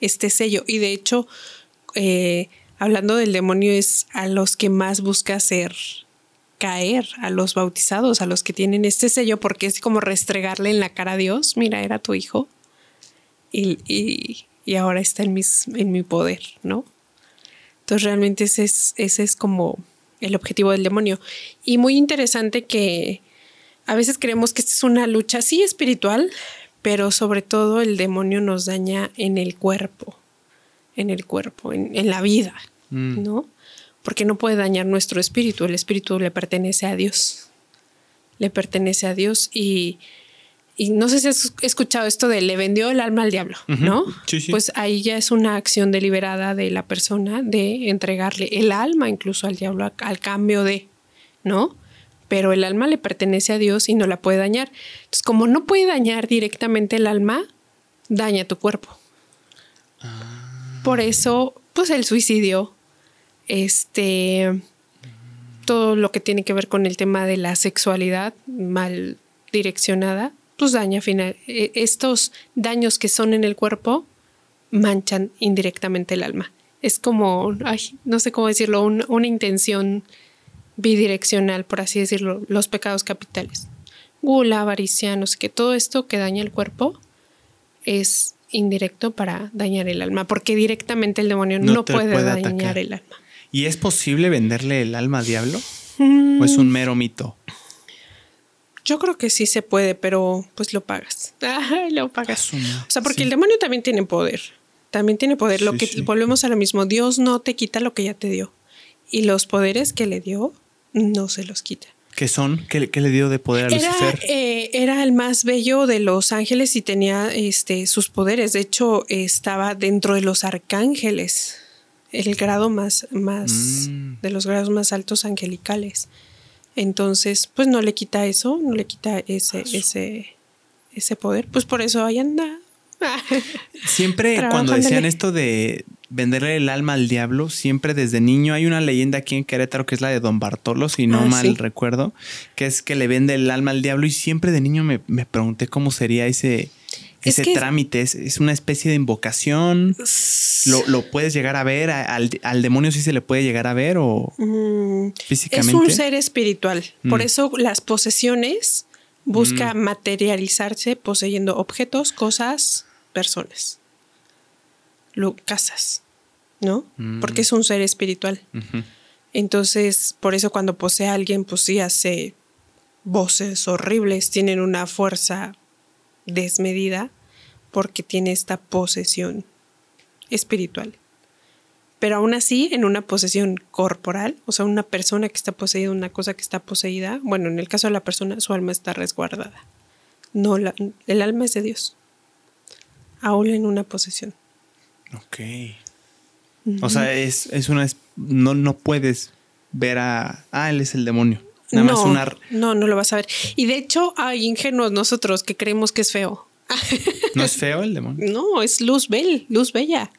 este sello. Y de hecho, eh, hablando del demonio, es a los que más busca hacer caer, a los bautizados, a los que tienen este sello, porque es como restregarle en la cara a Dios, mira, era tu hijo, y, ahora está en, mis, en mi poder, ¿no? Entonces realmente ese es, ese es como el objetivo del demonio. Y muy interesante que a veces creemos que esta es una lucha, sí, espiritual, pero sobre todo el demonio nos daña en el cuerpo, en el cuerpo, en, la vida, mm. ¿no? Porque no puede dañar nuestro espíritu, el espíritu le pertenece a Dios, le pertenece a Dios y, no sé si has escuchado esto de le vendió el alma al diablo, ¿no? Sí, sí. Pues ahí ya es una acción deliberada de la persona de entregarle el alma incluso al diablo al cambio de, ¿no? pero el alma le pertenece a Dios y no la puede dañar. Entonces, como no puede dañar directamente el alma, daña tu cuerpo. Ah. Por eso, pues el suicidio, este, todo lo que tiene que ver con el tema de la sexualidad mal direccionada, pues daña final. E, estos daños que son en el cuerpo manchan indirectamente el alma. Es como, ay, no sé cómo decirlo, una intención bidireccional, por así decirlo, los pecados capitales. Gula, avaricia, no sé qué, todo esto que daña el cuerpo es indirecto para dañar el alma, porque directamente el demonio no, puede, dañar el alma. ¿Y es posible venderle el alma al diablo? ¿O es un mero mito? Yo creo que sí se puede, pero pues lo pagas. lo pagas. o sea, porque el demonio también tiene poder. También tiene poder. lo que volvemos a lo mismo. Dios no te quita lo que ya te dio. Y los poderes que le dio no se los quita. ¿Qué son? ¿Qué, le dio de poder a Lucifer? Eh, era el más bello de los ángeles y tenía este, sus poderes. De hecho, estaba dentro de los arcángeles, el grado más, más mm. de los grados más altos angelicales. Entonces, pues no le quita eso, no le quita ese, ese, ese poder. Pues por eso ahí anda. Siempre cuando decían esto de, venderle el alma al diablo, siempre desde niño. Hay una leyenda aquí en Querétaro que es la de Don Bartolo, si no ah, mal recuerdo, que es que le vende el alma al diablo y siempre de niño me, pregunté cómo sería ese, ese trámite. Es, una especie de invocación. Lo, puedes llegar a ver? Al, demonio sí se le puede llegar a ver o mm, físicamente? Es un ser espiritual. Por mm. eso las posesiones busca mm. materializarse poseyendo objetos, cosas, personas lo casas, ¿no? Mm. Porque es un ser espiritual. Entonces, por eso cuando posee a alguien, pues sí hace voces horribles, tienen una fuerza desmedida porque tiene esta posesión espiritual. Pero aún así, en una posesión corporal, o sea, una persona que está poseída, una cosa que está poseída, bueno, en el caso de la persona, su alma está resguardada. No, el alma es de Dios. Aún en una posesión. Ok. O sea, es, es una. No, no puedes ver a. Ah, él es el demonio. Nada no, más una. No, no lo vas a ver. Y de hecho, hay ingenuos nosotros que creemos que es feo. ¿No es feo el demonio? No, es luz bel, luz bella.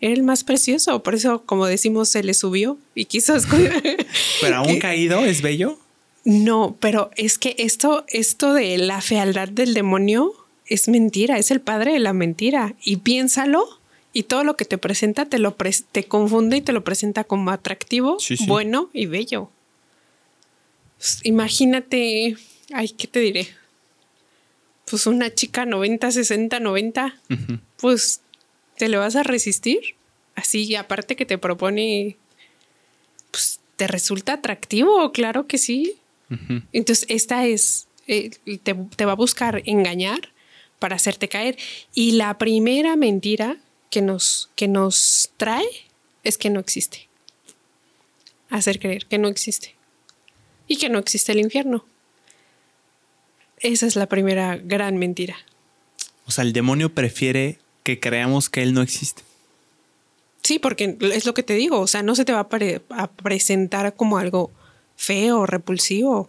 Era el más precioso. Por eso, como decimos, se le subió y quiso ¿Pero aún caído es bello? No, pero es que esto, esto de la fealdad del demonio es mentira, es el padre de la mentira. Y piénsalo y todo lo que te presenta te lo te confunde y te lo presenta como atractivo, bueno y bello. Pues, imagínate, ay, ¿qué te diré? Pues una chica 90, 60, 90, pues te le vas a resistir. Así, aparte que te propone ¿te resulta atractivo? Claro que sí. Entonces, esta es, eh, te, te, va a buscar engañar para hacerte caer. Y la primera mentira que nos, que nos trae es que no existe. Hacer creer que no existe. Y que no existe el infierno. Esa es la primera gran mentira. O sea, el demonio prefiere que creamos que él no existe. Sí, porque es lo que te digo, o sea, no se te va a, presentar como algo feo, repulsivo.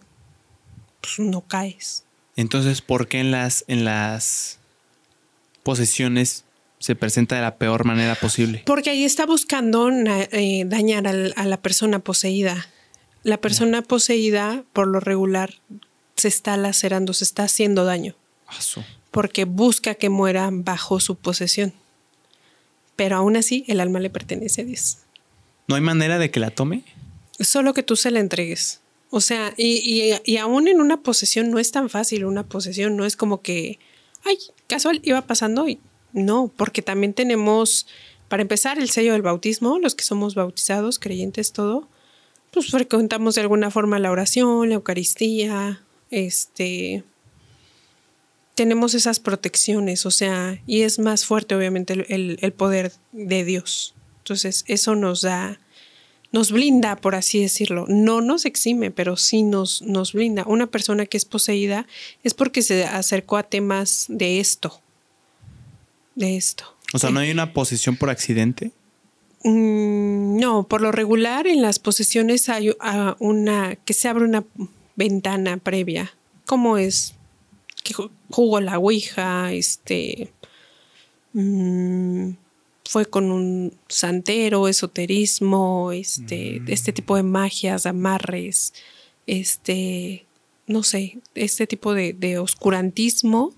Pues no caes. Entonces, ¿por qué en las, en las posesiones se presenta de la peor manera posible? Porque ahí está buscando eh, dañar a la persona poseída. La persona poseída, por lo regular, se está lacerando, se está haciendo daño. Porque busca que muera bajo su posesión. Pero aún así, el alma le pertenece a Dios. ¿No hay manera de que la tome? Solo que tú se la entregues. O sea, y, y, aún en una posesión no es tan fácil una posesión, no es como que, ay, casual, iba pasando y no, porque también tenemos, para empezar, el sello del bautismo, los que somos bautizados, creyentes, todo, pues frecuentamos de alguna forma la oración, la Eucaristía, este, tenemos esas protecciones, o sea, y es más fuerte obviamente el, poder de Dios. Entonces, eso nos da, nos blinda, por así decirlo. No nos exime, pero sí nos, nos blinda. Una persona que es poseída es porque se acercó a temas de esto. De esto. O sea, ¿no hay una posesión por accidente? Mm, no, por lo regular en las posesiones hay una que se abre una ventana previa. ¿Cómo es? Que jugó la Ouija, este. Mm, fue con un santero, esoterismo, este, mm. este tipo de magias, amarres, este, no sé, este tipo de, oscurantismo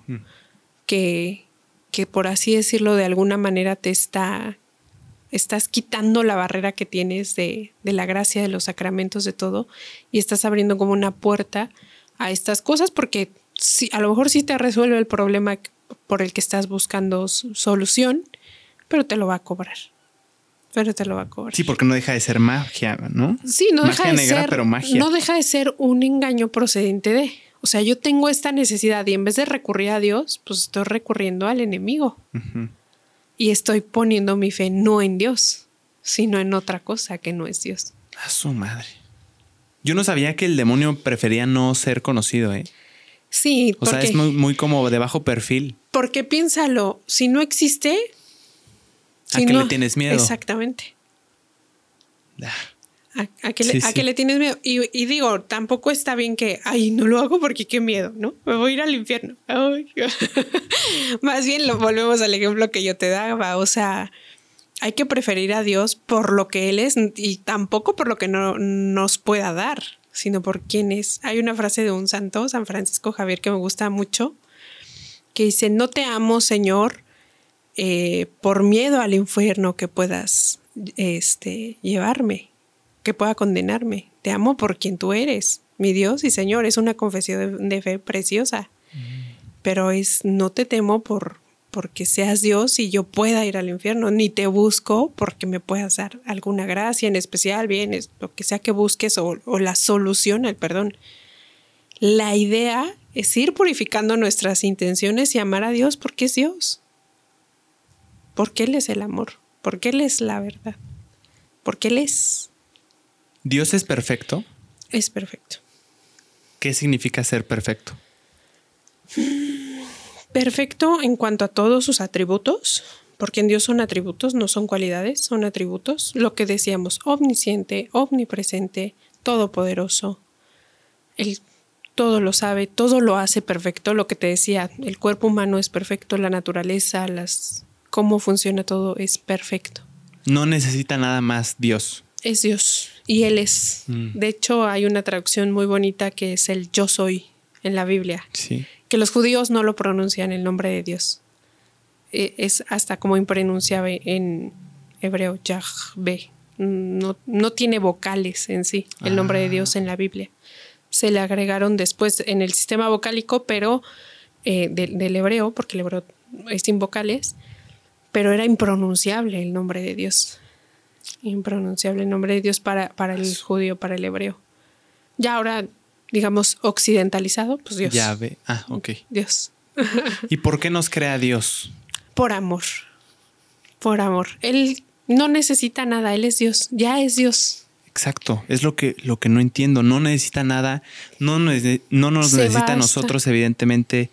que, que, por así decirlo, de alguna manera te está estás quitando la barrera que tienes de, la gracia, de los sacramentos, de todo, y estás abriendo como una puerta a estas cosas porque si, a lo mejor sí te resuelve el problema por el que estás buscando solución, pero te lo va a cobrar. Pero te lo va a cobrar. Sí, porque no deja de ser magia, ¿no? Sí, no deja de ser. Pero magia. No deja de ser un engaño procedente de. O sea, yo tengo esta necesidad y en vez de recurrir a Dios, pues estoy recurriendo al enemigo y estoy poniendo mi fe no en Dios, sino en otra cosa que no es Dios. A su madre. Yo no sabía que el demonio prefería no ser conocido, ¿eh? Sí, o sea, es muy, como de bajo perfil. Porque piénsalo, si no existe. ¿A qué le tienes miedo? Exactamente. Ah. ¿A, qué, le, tienes miedo? Y, digo, tampoco está bien que, ay, no lo hago porque qué miedo, ¿no? Me voy a ir al infierno. Más bien lo volvemos al ejemplo que yo te daba. O sea, hay que preferir a Dios por lo que Él es y tampoco por lo que no nos pueda dar, sino por quién es. Hay una frase de un santo, San Francisco Javier, que me gusta mucho, que dice, no te amo, Señor, eh, por miedo al infierno que puedas este, llevarme que pueda condenarme. Te amo por quien tú eres, mi Dios y Señor. Es una confesión de, fe preciosa. Pero es, no te temo por porque seas Dios y yo pueda ir al infierno, ni te busco porque me puedas dar alguna gracia en especial, bien, lo que sea que busques o, o la solución al perdón. La idea es ir purificando nuestras intenciones y amar a Dios porque es Dios. Porque Él es el amor, porque Él es la verdad, porque Él es ¿Dios es perfecto? Es perfecto. ¿Qué significa ser perfecto? Perfecto en cuanto a todos sus atributos, porque en Dios son atributos, no son cualidades, son atributos. Lo que decíamos, omnisciente, omnipresente, todopoderoso. Él todo lo sabe, todo lo hace perfecto. Lo que te decía, el cuerpo humano es perfecto, la naturaleza, las cómo funciona todo es perfecto. No necesita nada más Dios es Dios y Él es. Mm. De hecho, hay una traducción muy bonita que es el yo soy en la Biblia. Sí. Que los judíos no lo pronuncian el nombre de Dios. E, es hasta como impronunciable en hebreo, Yahvé. No, no tiene vocales en sí el nombre de Dios en la Biblia. Se le agregaron después en el sistema vocálico, pero eh, del hebreo, porque el hebreo es sin vocales, pero era impronunciable el nombre de Dios. Impronunciable nombre de Dios para, para el judío, para el hebreo. Ya ahora, digamos, occidentalizado, pues Dios. Ya ve. Ah, ok. Dios. ¿Y por qué nos crea Dios? Por amor. Por amor. Él no necesita nada, Él es Dios. Ya es Dios. Exacto, es lo que, lo que no entiendo. No necesita nada, no, nos, no nos Se necesita a nosotros, evidentemente.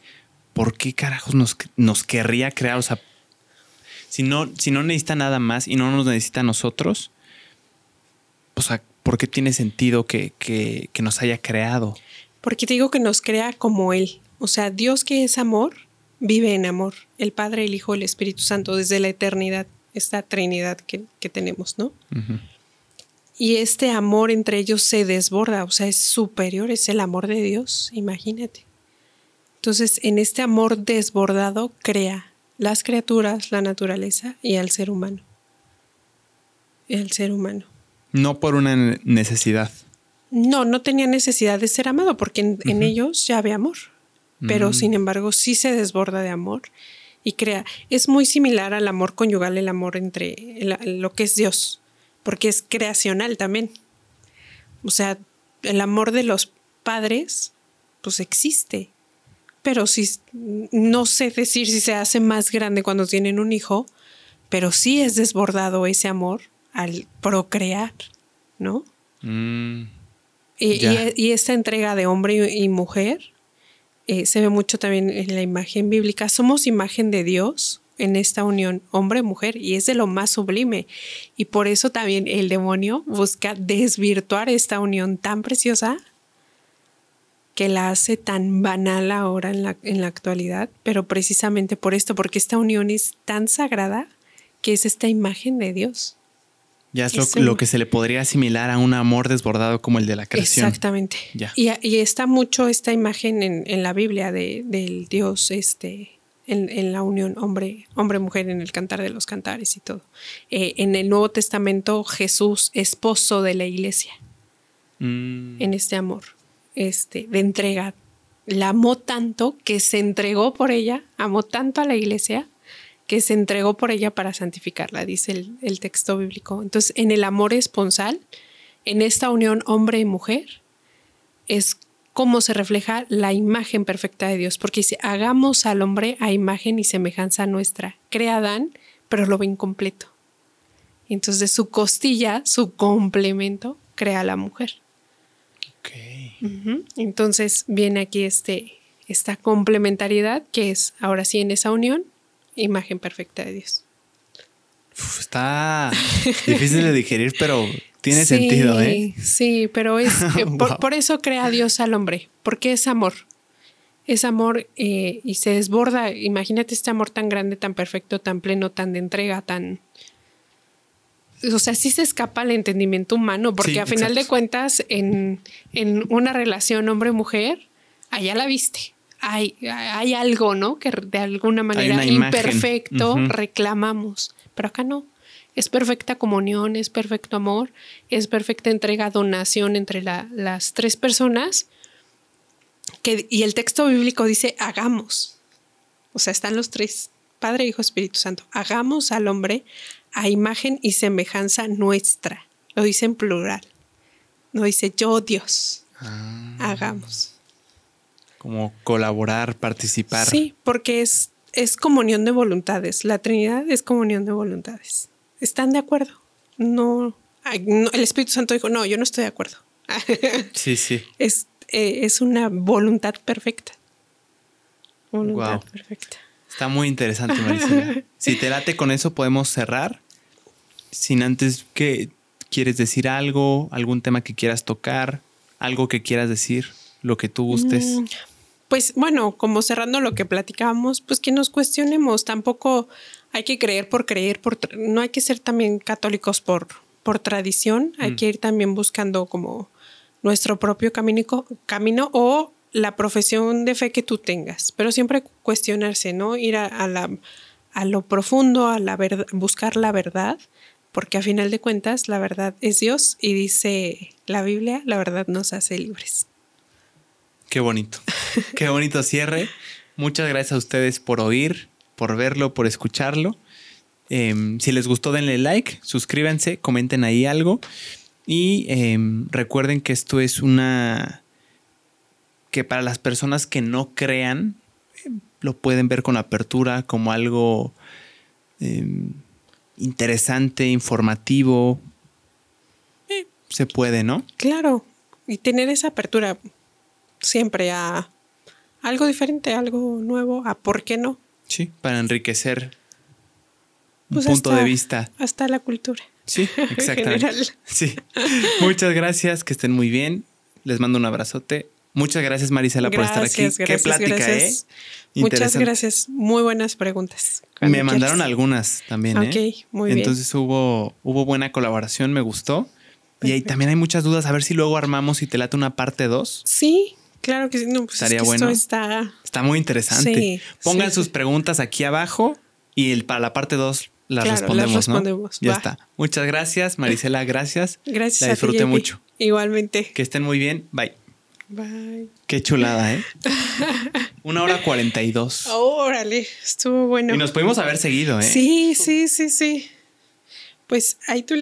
¿Por qué carajos nos, nos querría crear? O sea, si no, si no necesita nada más y no nos necesita a nosotros, o sea, ¿por qué tiene sentido que, que, que nos haya creado? Porque te digo que nos crea como Él. O sea, Dios que es amor, vive en amor. El Padre, el Hijo, el Espíritu Santo, desde la eternidad, esta Trinidad que, que tenemos, ¿no? Y este amor entre ellos se desborda, o sea, es superior, es el amor de Dios, imagínate. Entonces, en este amor desbordado crea las criaturas, la naturaleza y al ser humano. Y al ser humano. No por una ne- necesidad. No, no tenía necesidad de ser amado porque en, ellos ya había amor. Pero Mm. sin embargo, sí se desborda de amor y crea. Es muy similar al amor conyugal, el amor entre el- lo que es Dios, porque es creacional también. O sea, el amor de los padres, pues existe. Pero si no sé decir si se hace más grande cuando tienen un hijo, pero sí es desbordado ese amor al procrear, ¿no? Mm, Y, Ya. y- y esta entrega de hombre y, y mujer eh, se ve mucho también en la imagen bíblica. Somos imagen de Dios en esta unión hombre-mujer y es de lo más sublime. Y por eso también el demonio busca desvirtuar esta unión tan preciosa que la hace tan banal ahora en la, en la actualidad, pero precisamente por esto, porque esta unión es tan sagrada que es esta imagen de Dios. ya es lo, el- lo que se le podría asimilar a un amor desbordado como el de la creación. Exactamente. Ya. Y, y está mucho esta imagen en, en la Biblia de, del Dios, este, en, en la unión hombre, hombre-mujer, en el cantar de los cantares y todo. Eh, en el Nuevo Testamento, Jesús, esposo de la iglesia, Mm, en este amor, este, de entrega. La amó tanto que se entregó por ella, amó tanto a la iglesia que se entregó por ella para santificarla, dice el, texto bíblico. Entonces, en el amor esponsal, en esta unión hombre y mujer, es cómo se refleja la imagen perfecta de Dios, porque dice, hagamos al hombre a imagen y semejanza nuestra. Crea Adán, pero lo ve incompleto. Entonces, su costilla, su complemento, crea a la mujer. Entonces viene aquí este, esta complementariedad que es ahora sí en esa unión, imagen perfecta de Dios. Uf, está difícil de digerir, pero tiene Sí, sentido, ¿eh? Sí, pero es eh, por eso crea Dios al hombre, porque es amor. Es amor eh, y se desborda. Imagínate este amor tan grande, tan perfecto, tan pleno, tan de entrega, tan. O sea, sí se escapa al entendimiento humano, porque Sí, a final de cuentas, en, en una relación hombre-mujer, allá la viste. Hay, hay algo, ¿no? Que de alguna manera imperfecto reclamamos, pero acá no. Es perfecta comunión, es perfecto amor, es perfecta entrega, donación entre la- las tres personas. Que, y el texto bíblico dice, hagamos. O sea, están los tres, Padre, Hijo, Espíritu Santo. Hagamos al hombre a imagen y semejanza nuestra. Lo dice en plural. No dice yo, Dios. Ah, Hagamos. como colaborar, participar. Sí, porque es, es comunión de voluntades. La Trinidad es comunión de voluntades. ¿Están de acuerdo? No, el Espíritu Santo dijo, no, yo no estoy de acuerdo. Sí, sí. es, eh, es una voluntad perfecta. Voluntad Guau. perfecta. Está muy interesante, Marisela. Si te late con eso, podemos cerrar. Sin antes que quieres decir algo, algún tema que quieras tocar, algo que quieras decir, lo que tú gustes. Mm, Pues bueno, como cerrando lo que platicábamos, pues que nos cuestionemos. Tampoco hay que creer por creer, por no hay que ser también católicos por, por tradición. Hay Mm. que ir también buscando como nuestro propio camino, camino o la profesión de fe que tú tengas. Pero siempre cuestionarse, ¿no? Ir a, a la, a lo profundo, a la verdad, buscar la verdad, porque a final de cuentas la verdad es Dios y dice la Biblia, la verdad nos hace libres. Qué bonito. Qué bonito cierre. Muchas gracias a ustedes por oír, por verlo, por escucharlo. Em, si les gustó, denle like, suscríbanse, comenten ahí algo. Y em, recuerden que esto es una... que para las personas que no crean, em, lo pueden ver con apertura como algo interesante, informativo. Eh, se puede, ¿no? Claro. Y tener esa apertura siempre a algo diferente, algo nuevo, a por qué no. Sí, para enriquecer un pues punto de vista. Hasta la cultura. Sí, exactamente. Sí. Muchas gracias, que estén muy bien. Les mando un abrazote. Muchas gracias, Marisela, por estar aquí. Qué plática, ¿eh? Muchas gracias. Muy buenas preguntas. Me mandaron algunas también, ¿eh? Ok, muy bien. Entonces hubo, hubo buena colaboración, me gustó. Y ahí también hay muchas dudas. A ver si luego armamos y te late una parte 2. Sí, claro que sí. No, pues Estaría bueno. está... está muy interesante. Pongan sus preguntas aquí abajo y el, para la parte 2 las respondemos. Las respondemos. Ya está. Muchas gracias, Marisela. Gracias. Gracias. La disfruté mucho. Igualmente. Que estén muy bien. Bye. Bye. Qué chulada, ¿eh? Una hora cuarenta y dos. Órale, estuvo bueno. Y nos pudimos haber seguido, ¿eh? Sí, sí, sí, sí. Pues ahí tú